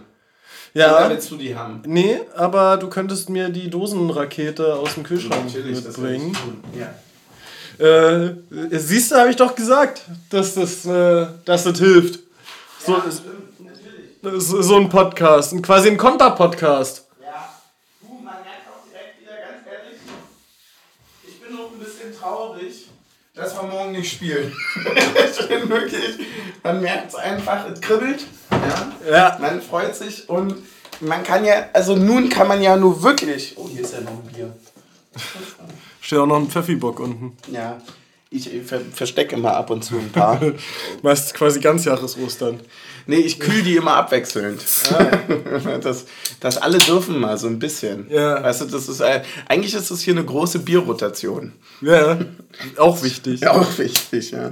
ja. Oder willst du die haben? Nee, aber du könntest mir die Dosenrakete aus dem Kühlschrank das werde mitbringen. ich tun. Ja. Äh, siehst du, habe ich doch gesagt, dass das, äh, dass das hilft. So, so, so ein Podcast, ein- quasi ein Konter-Podcast. Ja, du, man merkt auch direkt wieder ganz ehrlich, ich bin noch ein bisschen traurig, dass wir morgen nicht spielen. ich bin wirklich, man merkt es einfach, es kribbelt. Ja. Ja. Man freut sich und man kann ja, also nun kann man ja nur wirklich. Oh, hier ist ja noch ein Bier. Steht auch noch ein Pfeffibock unten. Ja, ich ver verstecke immer ab und zu ein paar. Meist quasi Ganzjahresostern. nee, ich kühl die immer abwechselnd. das, das alle dürfen mal so ein bisschen. Ja. Weißt du, das ist äh, eigentlich ist das hier eine große Bierrotation. Ja, auch wichtig. Ja, auch wichtig, ja.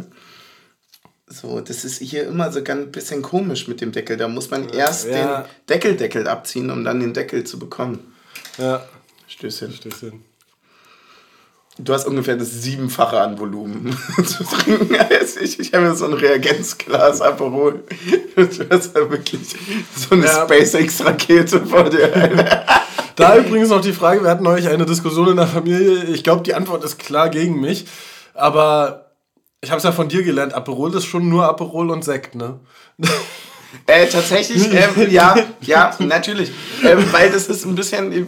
So, das ist hier immer so ganz bisschen komisch mit dem Deckel. Da muss man erst Ja. den Deckeldeckel abziehen, um dann den Deckel zu bekommen. Ja. Stößchen. Stößchen. Du hast ungefähr das Siebenfache an Volumen zu trinken als ich. Ich habe mir so ein Reagenzglas Aperol. Du hast ja wirklich so eine Ja. SpaceX-Rakete vor dir. Da übrigens noch die Frage, wir hatten neulich eine Diskussion in der Familie. Ich glaube, die Antwort ist klar gegen mich. Aber ich habe es ja von dir gelernt, Aperol ist schon nur Aperol und Sekt, ne? Äh, tatsächlich, ähm, ja, ja, natürlich. Ähm, weil das ist ein bisschen.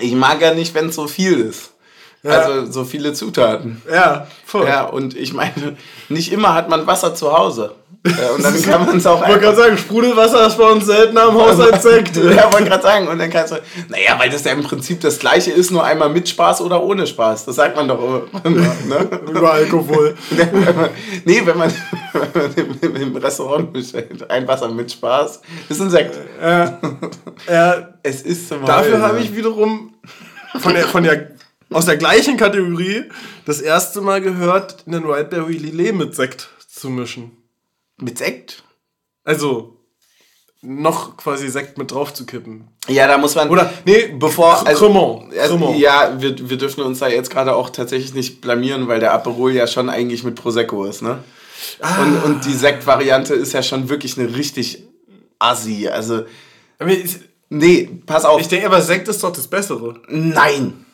Ich mag ja nicht, wenn es so viel ist. Also so viele Zutaten. Ja, voll. Ja, und ich meine, nicht immer hat man Wasser zu Hause. Ja, und dann kann man es auch Ich wollte gerade sagen, Sprudelwasser ist bei uns seltener im Haushalt Sekt. Ja, wollte gerade sagen. Und dann kannst du, naja, weil das ja im Prinzip das gleiche ist, nur einmal mit Spaß oder ohne Spaß. Das sagt man doch immer. Ne? Über Alkohol. wenn man, nee, wenn man, wenn man im, im Restaurant bestellt, ein Wasser mit Spaß, ist ein Sekt. Ja, Es ist zum dafür habe ich wiederum von der, von der, aus der gleichen Kategorie das erste Mal gehört, einen Wildberry Lillet mit Sekt zu mischen. Mit Sekt? Also, noch quasi Sekt mit drauf zu kippen. Ja, da muss man. Oder, nee, bevor. Also, Cremant. also, ja, wir, wir dürfen uns da jetzt gerade auch tatsächlich nicht blamieren, weil der Aperol ja schon eigentlich mit Prosecco ist, ne? Ah. Und, und die Sekt-Variante ist ja schon wirklich eine richtig assi. Also, ich- nee, pass auf. Ich denke aber, Sekt ist doch das Bessere. Nein,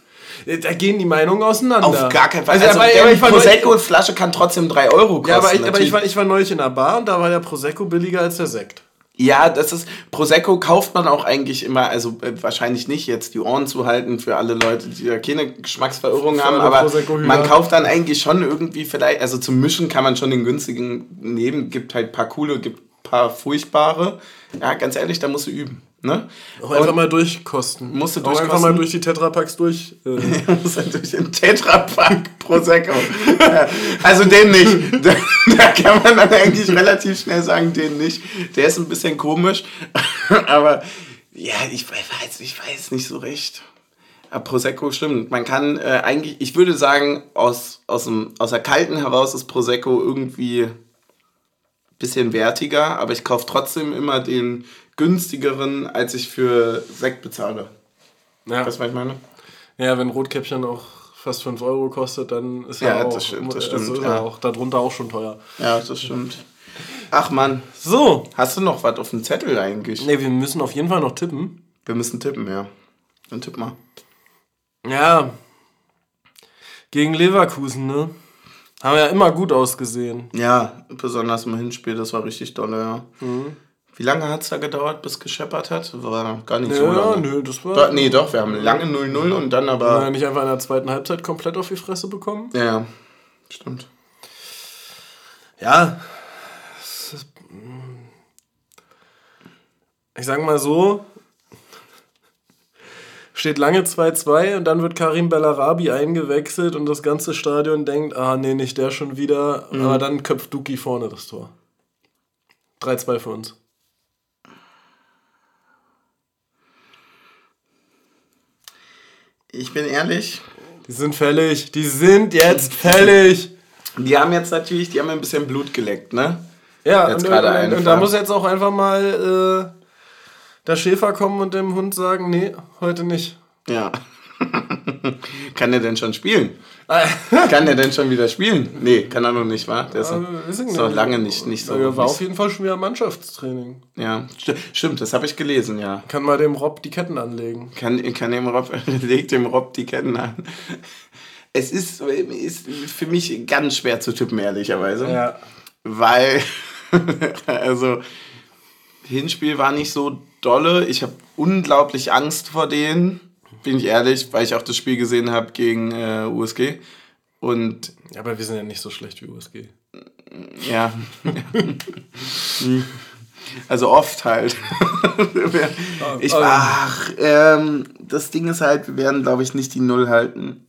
Da gehen die Meinungen auseinander. auf gar keinen Fall. Also, Also, aber, aber ich Prosecco-Flasche kann trotzdem 3 Euro kosten. Ja, aber, ich, aber ich, war, ich war neulich in einer Bar und da war der Prosecco billiger als der Sekt. Ja, das ist. Prosecco kauft man auch eigentlich immer, also äh, wahrscheinlich nicht jetzt die Ohren zu halten für alle Leute, die da keine Geschmacksverirrung haben, aber man kauft dann eigentlich schon irgendwie vielleicht, also zum Mischen kann man schon den günstigen nehmen, gibt halt paar coole, gibt paar furchtbare. Ja, ganz ehrlich, da musst du üben. Ne? Auch einfach mal durchkosten. Musst du Auch einfach durchkosten? mal durch die Tetrapacks durch. Äh, natürlich ein Tetrapack Prosecco. Also den nicht. Da, da kann man dann eigentlich relativ schnell sagen, den nicht. Der ist ein bisschen komisch. Aber ja, ich weiß, ich weiß nicht so recht. Aber Prosecco stimmt. Man kann äh, eigentlich, ich würde sagen, aus, aus, dem, aus der kalten heraus ist Prosecco irgendwie bisschen wertiger, aber ich kaufe trotzdem immer den günstigeren, als ich für Sekt bezahle. Ja. Weißt du, was ich meine? ja, wenn Rotkäppchen auch fast 5 Euro kostet, dann ist Ja, ja, auch, das stimmt, das also stimmt, ist ja. auch darunter auch schon teuer. Ja, das stimmt. Ach Mann, So, hast du noch was auf dem Zettel eigentlich? ne, wir müssen auf jeden Fall noch tippen. Wir müssen tippen, ja. Dann tipp mal. Ja, gegen Leverkusen, ne? Haben ja immer gut ausgesehen. Ja, besonders im Hinspiel, das war richtig doll, ja. Wie lange hat es da gedauert, bis gescheppert hat? War gar nicht so ja, lange. nö, das war. Nee, doch, wir haben lange 0-0 und dann Haben aber. wir nicht einfach in der zweiten Halbzeit komplett auf die Fresse bekommen? Ja, stimmt. Ja. ist- Ich sag mal so. Steht lange 2-2 und dann wird Karim Bellarabi eingewechselt und das ganze Stadion denkt, ah nee, nicht der schon wieder. Aber dann köpft Duki vorne das Tor. 3-2 für uns. Ich bin ehrlich, Die sind fällig. Die sind jetzt fällig. die haben jetzt natürlich, die haben ein bisschen Blut geleckt, ne? Ja, Jetzt und, gerade und, und da muss jetzt auch einfach mal äh, der Schäfer kommen und dem Hund sagen, nee, heute nicht. Ja. kann der denn schon spielen? kann der denn schon wieder spielen? Nee, kann er noch nicht, wa? Der ist, ist noch lange nicht, nicht so. Er war auf jeden Fall schon wieder Mannschaftstraining. ja, sti- stimmt, das habe ich gelesen, ja. Kann mal dem Rob die Ketten anlegen. Kann, kann dem Rob, legt dem Rob die Ketten an. Es ist, ist für mich ganz schwer zu tippen, ehrlicherweise. Weil, also, Hinspiel war nicht so dolle. Ich habe unglaublich Angst vor denen, bin ich ehrlich, weil ich auch das Spiel gesehen habe gegen äh, USG. Und Ja, aber wir sind ja nicht so schlecht wie USG. ja. Also oft halt. ich, ach, ähm, das Ding ist halt, wir werden, glaube ich, nicht die Null halten.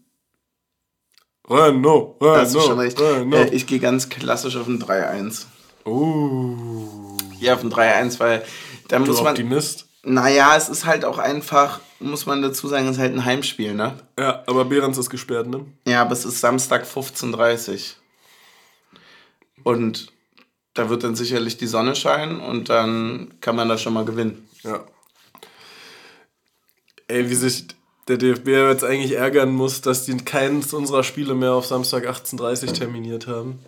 Renault, Da hast du schon Renault, recht. Äh, Renault. ich gehe ganz klassisch auf ein 3-1. Uh, Ja, auf ein 3-1, weil da du muss man. Optimist. Naja, es ist halt auch einfach, muss man dazu sagen, es ist halt ein Heimspiel, ne? Ja, aber Behrens ist gesperrt, ne? Ja, aber es ist Samstag 15.30 Uhr. Und da wird dann sicherlich die Sonne scheinen und dann kann man da schon mal gewinnen. Ja. Ey, wie sich der DFB jetzt eigentlich ärgern muss, dass die keins unserer Spiele mehr auf Samstag 18.30 Uhr terminiert haben.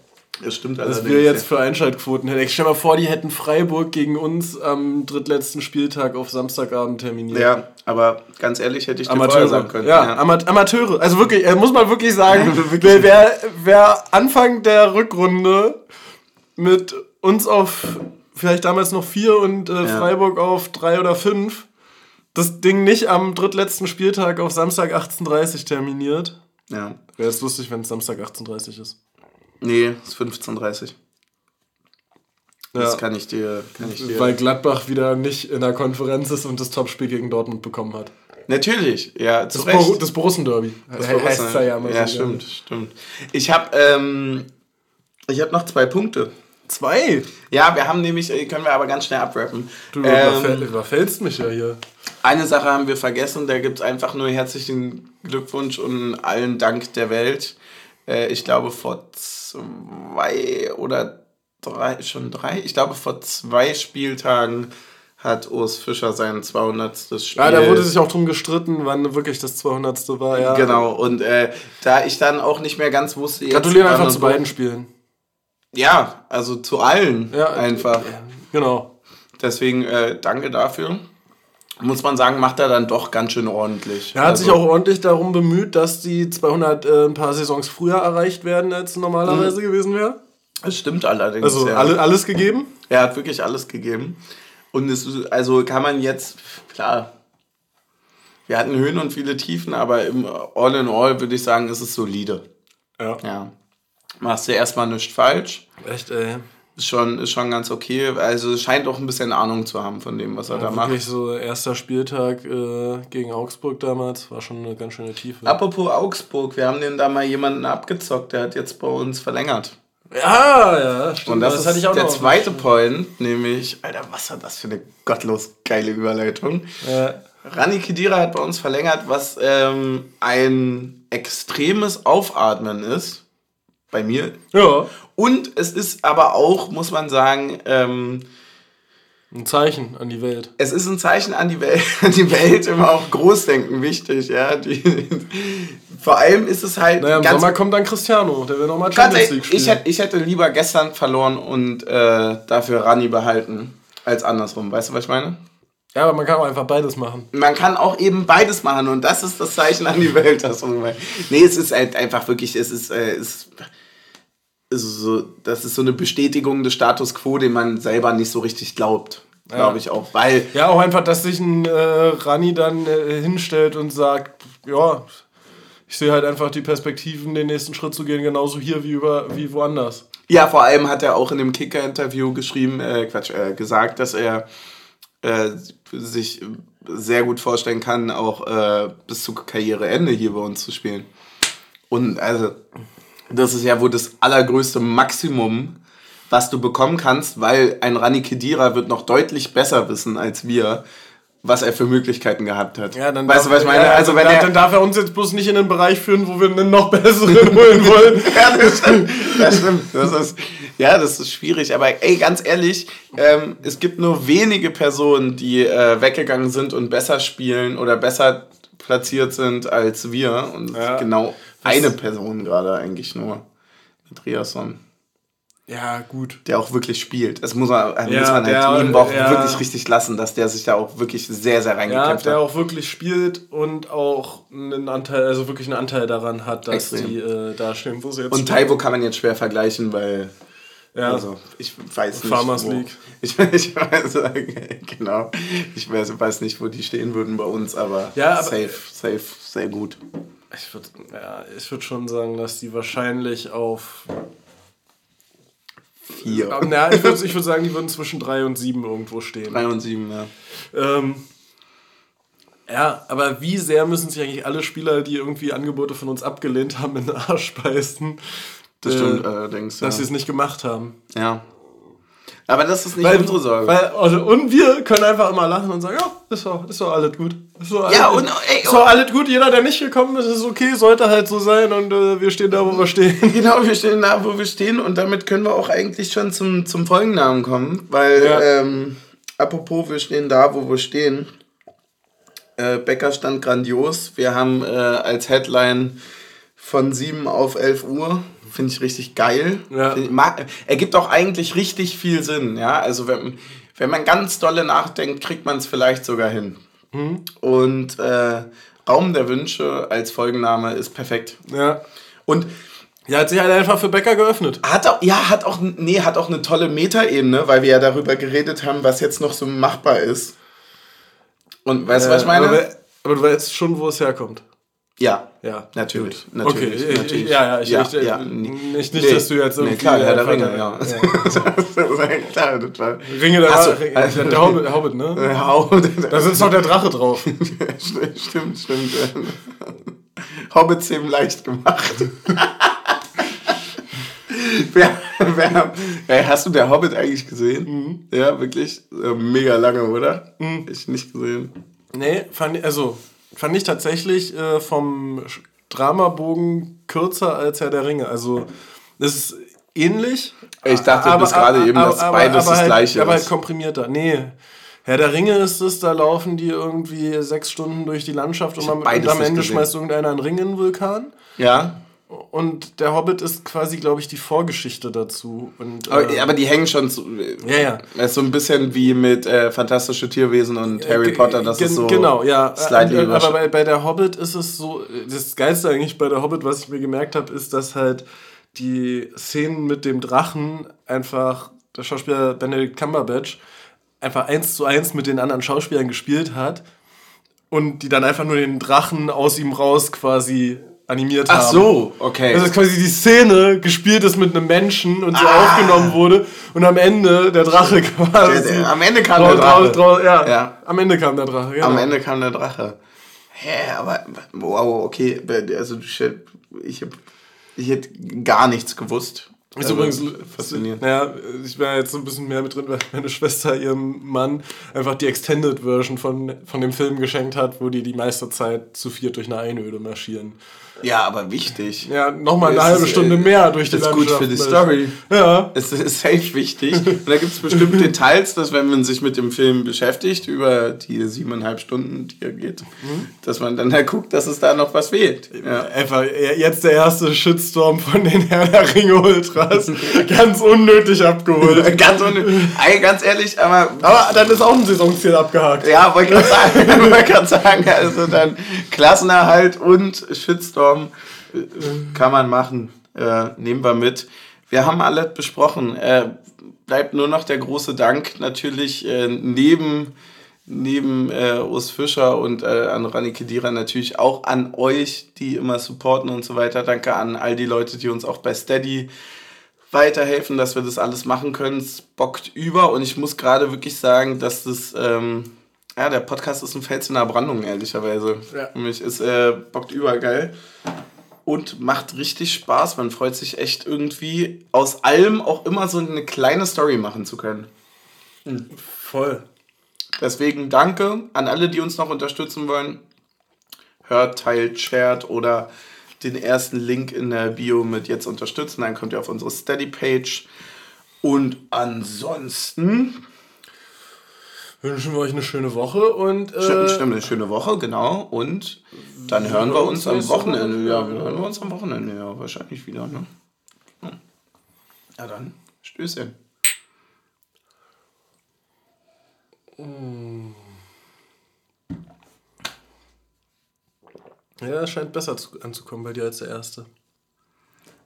Das stimmt Dass allerdings. wir jetzt für Einschaltquoten hätten. Ich stell mal vor, die hätten Freiburg gegen uns am drittletzten Spieltag auf Samstagabend terminiert. ja, aber ganz ehrlich, hätte ich vorher sagen Amateure. können. Ja, Ama- Amateure. Also wirklich, muss man wirklich sagen, wer, wer, wer Anfang der Rückrunde mit uns auf vielleicht damals noch vier und äh, Ja. Freiburg auf drei oder fünf das Ding nicht am drittletzten Spieltag auf Samstag 18.30 Uhr terminiert. ja. Wäre es lustig, wenn es Samstag 18.30 Uhr ist. Nee, es ist 15.30 Uhr. Das Ja. kann ich dir. Kann ich dir. Weil Gladbach wieder nicht in der Konferenz ist und das Topspiel gegen Dortmund bekommen hat. Natürlich, ja, Das. Bor das Borussen-Derby. Das He- war heißt's was, da ne? ja ja, so stimmt, stimmt. Ich habe ähm, ich hab noch zwei Punkte. Zwei? Ja, wir haben nämlich, äh, können wir aber ganz schnell abrappen. Du Ähm, überfäll, überfällst mich ja hier. Eine Sache haben wir vergessen, da gibt es einfach nur herzlichen Glückwunsch und allen Dank der Welt. Äh, ich glaube vor zwei oder drei, schon drei, ich glaube vor zwei Spieltagen hat Urs Fischer sein 200. Spiel. Ja, da wurde sich auch drum gestritten, wann wirklich das 200. war. Ja. Genau, und äh, da ich dann auch nicht mehr ganz wusste... wann einfach zu beiden Spielen. Ja, also zu allen Ja, einfach. Genau. Deswegen äh, danke dafür. Muss man sagen, macht er dann doch ganz schön ordentlich. Er hat also, sich auch ordentlich darum bemüht, dass die 200 äh, ein paar Saisons früher erreicht werden, als normalerweise gewesen wäre. Das stimmt allerdings. Also Mhm. ja. alle, alles gegeben. Er hat wirklich alles gegeben. Und es, ist- also kann man jetzt, klar, wir hatten Höhen und viele Tiefen, aber im All in All würde ich sagen, ist es solide. Ja. Ja. Machst du erstmal nichts falsch. Echt, ey. Ist schon, ist schon ganz okay. Also scheint auch ein bisschen Ahnung zu haben von dem, was er da macht. Wirklich so erster Spieltag äh, gegen Augsburg damals war schon eine ganz schöne Tiefe. Apropos Augsburg, wir haben den da mal jemanden abgezockt, der hat jetzt bei uns verlängert. Ja, ja, stimmt. Und das, das ist hatte ich auch der zweite Point, nämlich, Alter, was war das für eine gottlos geile Überleitung. Ja. Rani Kedira hat bei uns verlängert, was ähm, ein extremes Aufatmen ist. Bei mir. Ja. Und es ist aber auch, muss man sagen, ähm, Ein Zeichen an die Welt. es ist ein Zeichen an die Welt, an die Welt immer auch Großdenken wichtig, ja. Die, vor allem ist es halt Naja, im ganz Sommer kommt dann Cristiano, der will nochmal Champions League spielen. ich, hätte, ich hätte lieber gestern verloren und äh, dafür Rani behalten, als andersrum. Weißt du, was ich meine? ja, aber man kann auch einfach beides machen. Man kann auch eben beides machen und das ist das Zeichen an die Welt. Das nee, es ist halt einfach wirklich, es ist, äh, es so, das ist so eine Bestätigung des Status quo, den man selber nicht so richtig glaubt. Glaube ich auch. Weil, Ja, auch einfach, dass sich ein äh, Rani dann äh, hinstellt und sagt, ja, ich sehe halt einfach die Perspektiven, den nächsten Schritt zu gehen, genauso hier wie, über, wie woanders. ja, vor allem hat er auch in dem Kicker-Interview geschrieben, äh, Quatsch, äh, gesagt, dass er äh, sich sehr gut vorstellen kann, auch äh, bis zu Karriereende hier bei uns zu spielen. Und also, das ist ja wohl das allergrößte Maximum, was du bekommen kannst, weil ein Rani Kedira wird noch deutlich besser wissen als wir, was er für Möglichkeiten gehabt hat. Ja, dann weißt du, darf- was ich meine? ja, also, wenn dann, er, dann darf er uns jetzt bloß nicht in den Bereich führen, wo wir einen noch besseren holen wollen. ja, das stimmt. Das stimmt. Das ist, ja, das ist schwierig. Aber ey, ganz ehrlich, ähm, es gibt nur wenige Personen, die äh, weggegangen sind und besser spielen oder besser platziert sind als wir. Und Ja. genau eine Person gerade eigentlich nur. Mit Riasson. Ja, gut. Der auch wirklich spielt. Das muss man, äh, Ja, muss man halt der- ihm auch ja. wirklich richtig lassen, dass der sich da auch wirklich sehr, sehr Ja, reingekämpft der hat. auch wirklich spielt und auch einen Anteil, also wirklich einen Anteil daran hat, dass Extrem. die äh, da stehen, wo sie jetzt Und stehen. Taiwo kann man jetzt schwer vergleichen, weil ja. Also, ich weiß nicht. Farmers wo, League. Ich, ich weiß, genau. Ich weiß, weiß nicht, wo die stehen würden bei uns, aber, Ja, aber- safe, safe, sehr gut. Ich würde ja, ich würd schon sagen, dass die wahrscheinlich auf. Vier. Ähm, ja, ich würde ich würd sagen, die würden zwischen 3 und 7 irgendwo stehen. Drei und sieben, ja. Ähm, ja, aber wie sehr müssen sich eigentlich alle Spieler, die irgendwie Angebote von uns abgelehnt haben, in den Arsch beißen, Das äh, stimmt allerdings. Ja. dass sie es nicht gemacht haben? ja. Aber das ist nicht unsere Sorge. Weil, also, und wir können einfach immer lachen und sagen, ja, ist doch, ist doch alles gut. Ist doch alles, Ja, und, ey, ist doch alles gut. Jeder, der nicht gekommen ist, ist okay, sollte halt so sein und äh, wir stehen da, wo wir stehen. Genau, wir stehen da, wo wir stehen und damit können wir auch eigentlich schon zum, zum Folgennamen kommen, weil, Ja. ähm, apropos, wir stehen da, wo wir stehen. Äh, Becker stand grandios. Wir haben äh, als Headline von 7 auf 11 Uhr. Finde ich richtig geil. Ja. Mag, ergibt auch eigentlich richtig viel Sinn. Ja, also wenn, wenn man ganz dolle nachdenkt, kriegt man es vielleicht sogar hin. Mhm. Und äh, Raum der Wünsche als Folgenname ist perfekt. Ja. Und Ja, hat sich halt einfach für Becker geöffnet. hat auch, ja, hat auch, nee, hat auch eine tolle Metaebene, weil wir ja darüber geredet haben, was jetzt noch so machbar ist. Und weißt du, was ich meine? Aber, aber du weißt schon, wo es herkommt. Ja, Ja. natürlich. Gut. natürlich, okay, ich- natürlich. ich, ja, ja, ich, ja, ich, ja, nicht, nicht, Nee, dass du jetzt irgendwie. Nee, klar, Herr der einfach- Ringe, ja. das war ja klar, war. Ringe der, so, Ringe- also- der, Hobbit, der Hobbit, ne? Hau, Da sitzt noch der Drache drauf. stimmt, stimmt. Hobbits eben leicht gemacht. wer, wer, ey, hast du der Hobbit eigentlich gesehen? Mhm. Ja, wirklich? Äh, Mega lange, oder? Ich nicht gesehen. Nee, fand ich, also, fand ich tatsächlich äh, vom Dramabogen kürzer als Herr der Ringe. Also, das ist ähnlich. Ich dachte bis gerade eben, dass beides das halt, Gleiche Aber ist. halt komprimierter. Nee. Herr der Ringe ist es, da laufen die irgendwie sechs Stunden durch die Landschaft und, beides und am Ende gesehen. schmeißt irgendeiner einen Ring in den Vulkan. Ja, Und der Hobbit ist quasi, glaube ich, die Vorgeschichte dazu. Und, aber, äh, aber die hängen schon zu. ja, ja. Ist so ein bisschen wie mit äh, Fantastische Tierwesen und Harry Ge- Potter, das ist so. Genau, ja. slightly Äh, aber übersch- bei, bei der Hobbit ist es so, das Geilste eigentlich bei der Hobbit, was ich mir gemerkt habe, ist, dass halt die Szenen mit dem Drachen einfach der Schauspieler Benedict Cumberbatch einfach eins zu eins mit den anderen Schauspielern gespielt hat und die dann einfach nur den Drachen aus ihm raus quasi animiert haben. Ach so, okay. Also dass quasi die Szene gespielt ist mit einem Menschen und so Ah. aufgenommen wurde und am Ende der Drache quasi. Der- der- am Ende kam der Drache. drau- drau- ja, Ja. am Ende kam der Drache. Genau. Am Ende kam der Drache. Hä, aber wow, okay. Also ich hätte, ich, hab- ich hätte gar nichts gewusst. Ist Also, übrigens faszinierend. Naja, ich wäre jetzt so ein bisschen mehr mit drin, weil meine Schwester ihrem Mann einfach die Extended Version von, von dem Film geschenkt hat, wo die die meiste Zeit zu viert durch eine Einöde marschieren. Ja, aber wichtig. Ja, nochmal eine halbe Stunde äh, mehr durch die ist gut für die. Story. Ja. Es ist safe wichtig. Und da gibt es bestimmt Details, dass wenn man sich mit dem Film beschäftigt, über die siebeneinhalb Stunden, die er geht, dass man dann halt guckt, dass es da noch was fehlt. Ja. Einfach jetzt der erste Shitstorm von den Herr der Ringe Ultras. Ganz unnötig abgeholt. ganz, unnö- Ey, ganz ehrlich, aber Aber dann ist auch ein Saisonziel abgehakt. Ja, wollte gerade sagen, wollte gerade sagen, also dann Klassenerhalt und Shitstorm äh, kann man machen. Äh, nehmen wir mit. Wir haben alles besprochen. Äh, bleibt nur noch der große Dank natürlich äh, neben neben äh, Urs Fischer und äh, an Rani Kedira natürlich auch an euch, die immer supporten und so weiter. Danke an all die Leute, die uns auch bei Steady weiterhelfen, dass wir das alles machen können. Es bockt über und ich muss gerade wirklich sagen, dass das, ähm, ja, der Podcast ist ein Fels in der Brandung, ehrlicherweise. Ja. Für mich ist äh, bockt übergeil und macht richtig Spaß. Man freut sich echt irgendwie aus allem auch immer so eine kleine Story machen zu können. Voll. Deswegen danke an alle, die uns noch unterstützen wollen. Hört, teilt, shared oder den ersten Link in der Bio mit jetzt unterstützen. Dann kommt ihr auf unsere Steady-Page. Und ansonsten, Wünschen wir euch eine schöne Woche und äh, stimmt, stimmt, eine schöne Woche, genau. Und dann hören wir uns am Wochenende. Ja, wir hören uns am Wochenende, ja, wahrscheinlich wieder, ne? Hm. Ja, dann, Stößchen. ja, es scheint besser zu, anzukommen bei dir als der erste.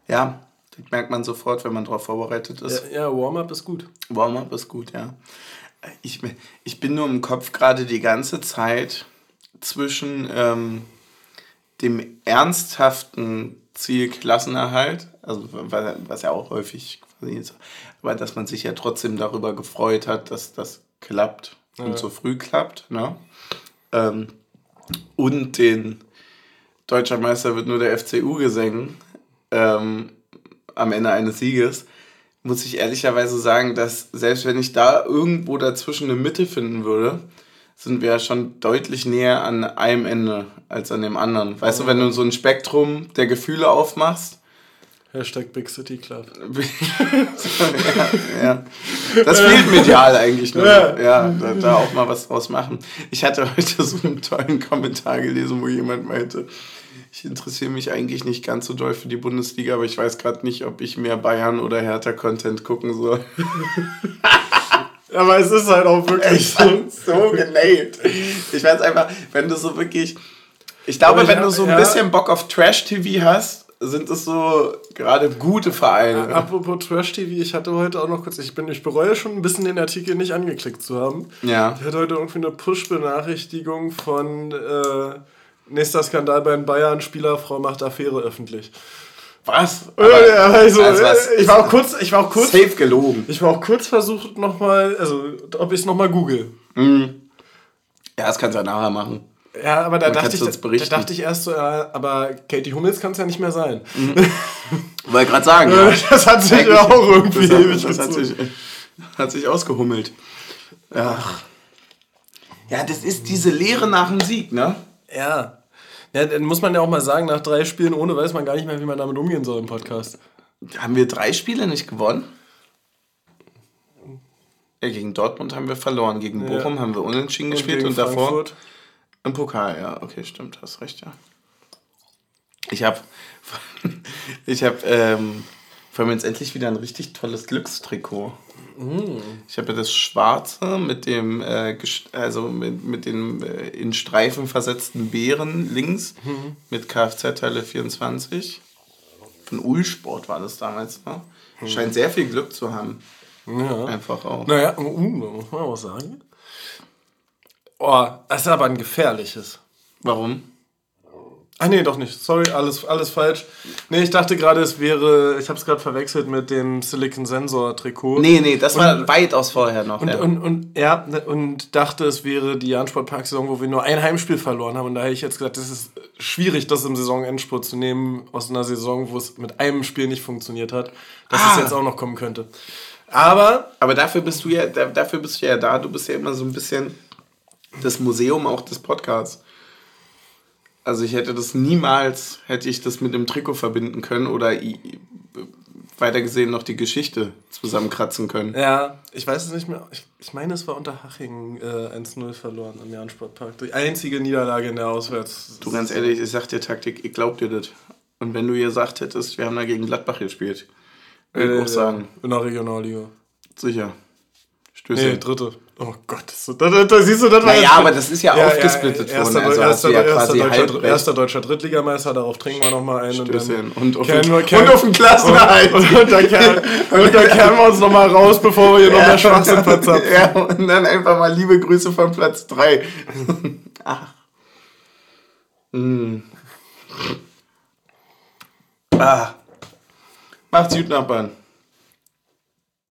Ja, das merkt man sofort, wenn man darauf vorbereitet ist. Ja, ja Warm-up ist gut. Warm-up ist gut, ja. Ich, ich bin nur im Kopf gerade die ganze Zeit zwischen ähm, dem ernsthaften Ziel Klassenerhalt, also was, ja auch häufig quasi ist, aber dass man sich ja trotzdem darüber gefreut hat, dass das klappt und so früh klappt, ne? Ähm, und den Deutscher Meister wird nur der FCU gesängen ähm, am Ende eines Sieges, muss ich ehrlicherweise sagen, dass selbst wenn ich da irgendwo dazwischen eine Mitte finden würde, sind wir ja schon deutlich näher an einem Ende als an dem anderen. Weißt du, wenn du so ein Spektrum der Gefühle aufmachst, Hashtag Big City Club. ja, ja. Das fehlt medial eigentlich nur. Ja. Ja, da, da auch mal was draus machen. Ich hatte heute so einen tollen Kommentar gelesen, wo jemand meinte, ich interessiere mich eigentlich nicht ganz so doll für die Bundesliga, aber ich weiß gerade nicht, ob ich mehr Bayern oder Hertha-Content gucken soll. Aber es ist halt auch wirklich Ich fand's so gelayt. Ich fand's einfach, wenn du so wirklich. Ich glaube, ich wenn du hab- so ein ja. bisschen Bock auf Trash-TV hast, sind es so gerade gute Vereine. Apropos Trash TV, ich hatte heute auch noch kurz, ich bin, ich bereue schon ein bisschen den Artikel nicht angeklickt zu haben. Ja. Ich hatte heute irgendwie eine Push-Benachrichtigung von äh, nächster Skandal bei den Bayern, Spielerfrau macht Affäre öffentlich. Was? Äh, also, also was- äh, ich war auch kurz, ich war auch kurz, Safe gelogen. ich war auch kurz versucht nochmal, also ob ich es nochmal google. Ja, das kannst du ja nachher machen. Ja, aber da dachte, ich, da dachte ich erst so, ja, aber Katie Hummels kann es ja nicht mehr sein. Wollte gerade sagen, ja. Das hat sich ja auch irgendwie das, ewig hat, das hat, sich, hat sich ausgehummelt. Ja. Ja, das ist diese Lehre nach dem Sieg, ne? Ja. Ja, dann muss man ja auch mal sagen, nach drei Spielen ohne weiß man gar nicht mehr, wie man damit umgehen soll im Podcast. Haben wir drei Spiele nicht gewonnen? Ja, gegen Dortmund haben wir verloren, gegen Ja. Bochum haben wir unentschieden gespielt gegen und davor Frankfurt. im Pokal, ja, okay, stimmt, hast recht, ja. Ich habe ich habe ähm, vor allem jetzt endlich wieder ein richtig tolles Glückstrikot. Ich habe ja das schwarze mit dem äh, also mit, mit den äh, in Streifen versetzten Beeren links mit Kfz-Teile 24. Von Ulsport war das damals, ne? Scheint sehr viel Glück zu haben. Ja. Einfach auch. Naja, uh, muss man auch sagen. Oh, das ist aber ein gefährliches. Warum? Ah nee, doch nicht. Sorry, alles, alles falsch. Nee, ich dachte gerade, es wäre, ich habe es gerade verwechselt mit dem Silicon Sensor Trikot. Nee, nee, das war weitaus vorher noch. Und, ja. und, und, ja, ne, und dachte, es wäre die Jahn-Sport-Park-Saison, wo wir nur ein Heimspiel verloren haben. Und da hätte ich jetzt gesagt, das ist schwierig, das im Saisonendspurt zu nehmen, aus einer Saison, wo es mit einem Spiel nicht funktioniert hat, dass Ah. es jetzt auch noch kommen könnte. Aber, Aber dafür bist du ja, da- dafür bist du ja da. Du bist ja immer so ein bisschen das Museum auch des Podcasts. Also ich hätte das niemals, hätte ich das mit dem Trikot verbinden können oder weitergesehen noch die Geschichte zusammenkratzen können. Ja, ich weiß es nicht mehr. Ich, ich meine, es war unter Haching äh, 1-0 verloren im Jahn-Sportpark. Die einzige Niederlage in der Auswärts. Du ganz ehrlich, ich sag dir Taktik, ich glaub dir das. Und wenn du gesagt hättest, wir haben da gegen Gladbach gespielt, würde ich auch sagen, In der Regionalliga. sicher. Stöße. Nee, dritte. Oh Gott, das, da, da, da siehst du, das war Naja, jetzt- aber das ist ja aufgesplittet erster, worden, also hast erster, ja erster, deutscher, erster deutscher Drittligameister, darauf trinken wir nochmal ein. Stößchen. Und, auf kehren und auf den Klassenerhalt. Und, und, dann kehren, und dann kehren wir uns nochmal raus, bevor wir hier noch mehr Schwachsinn verzapfen. Ja, und dann einfach mal liebe Grüße von Platz 3. Ach. Mm. Ah. Macht's gut, Nachbarn.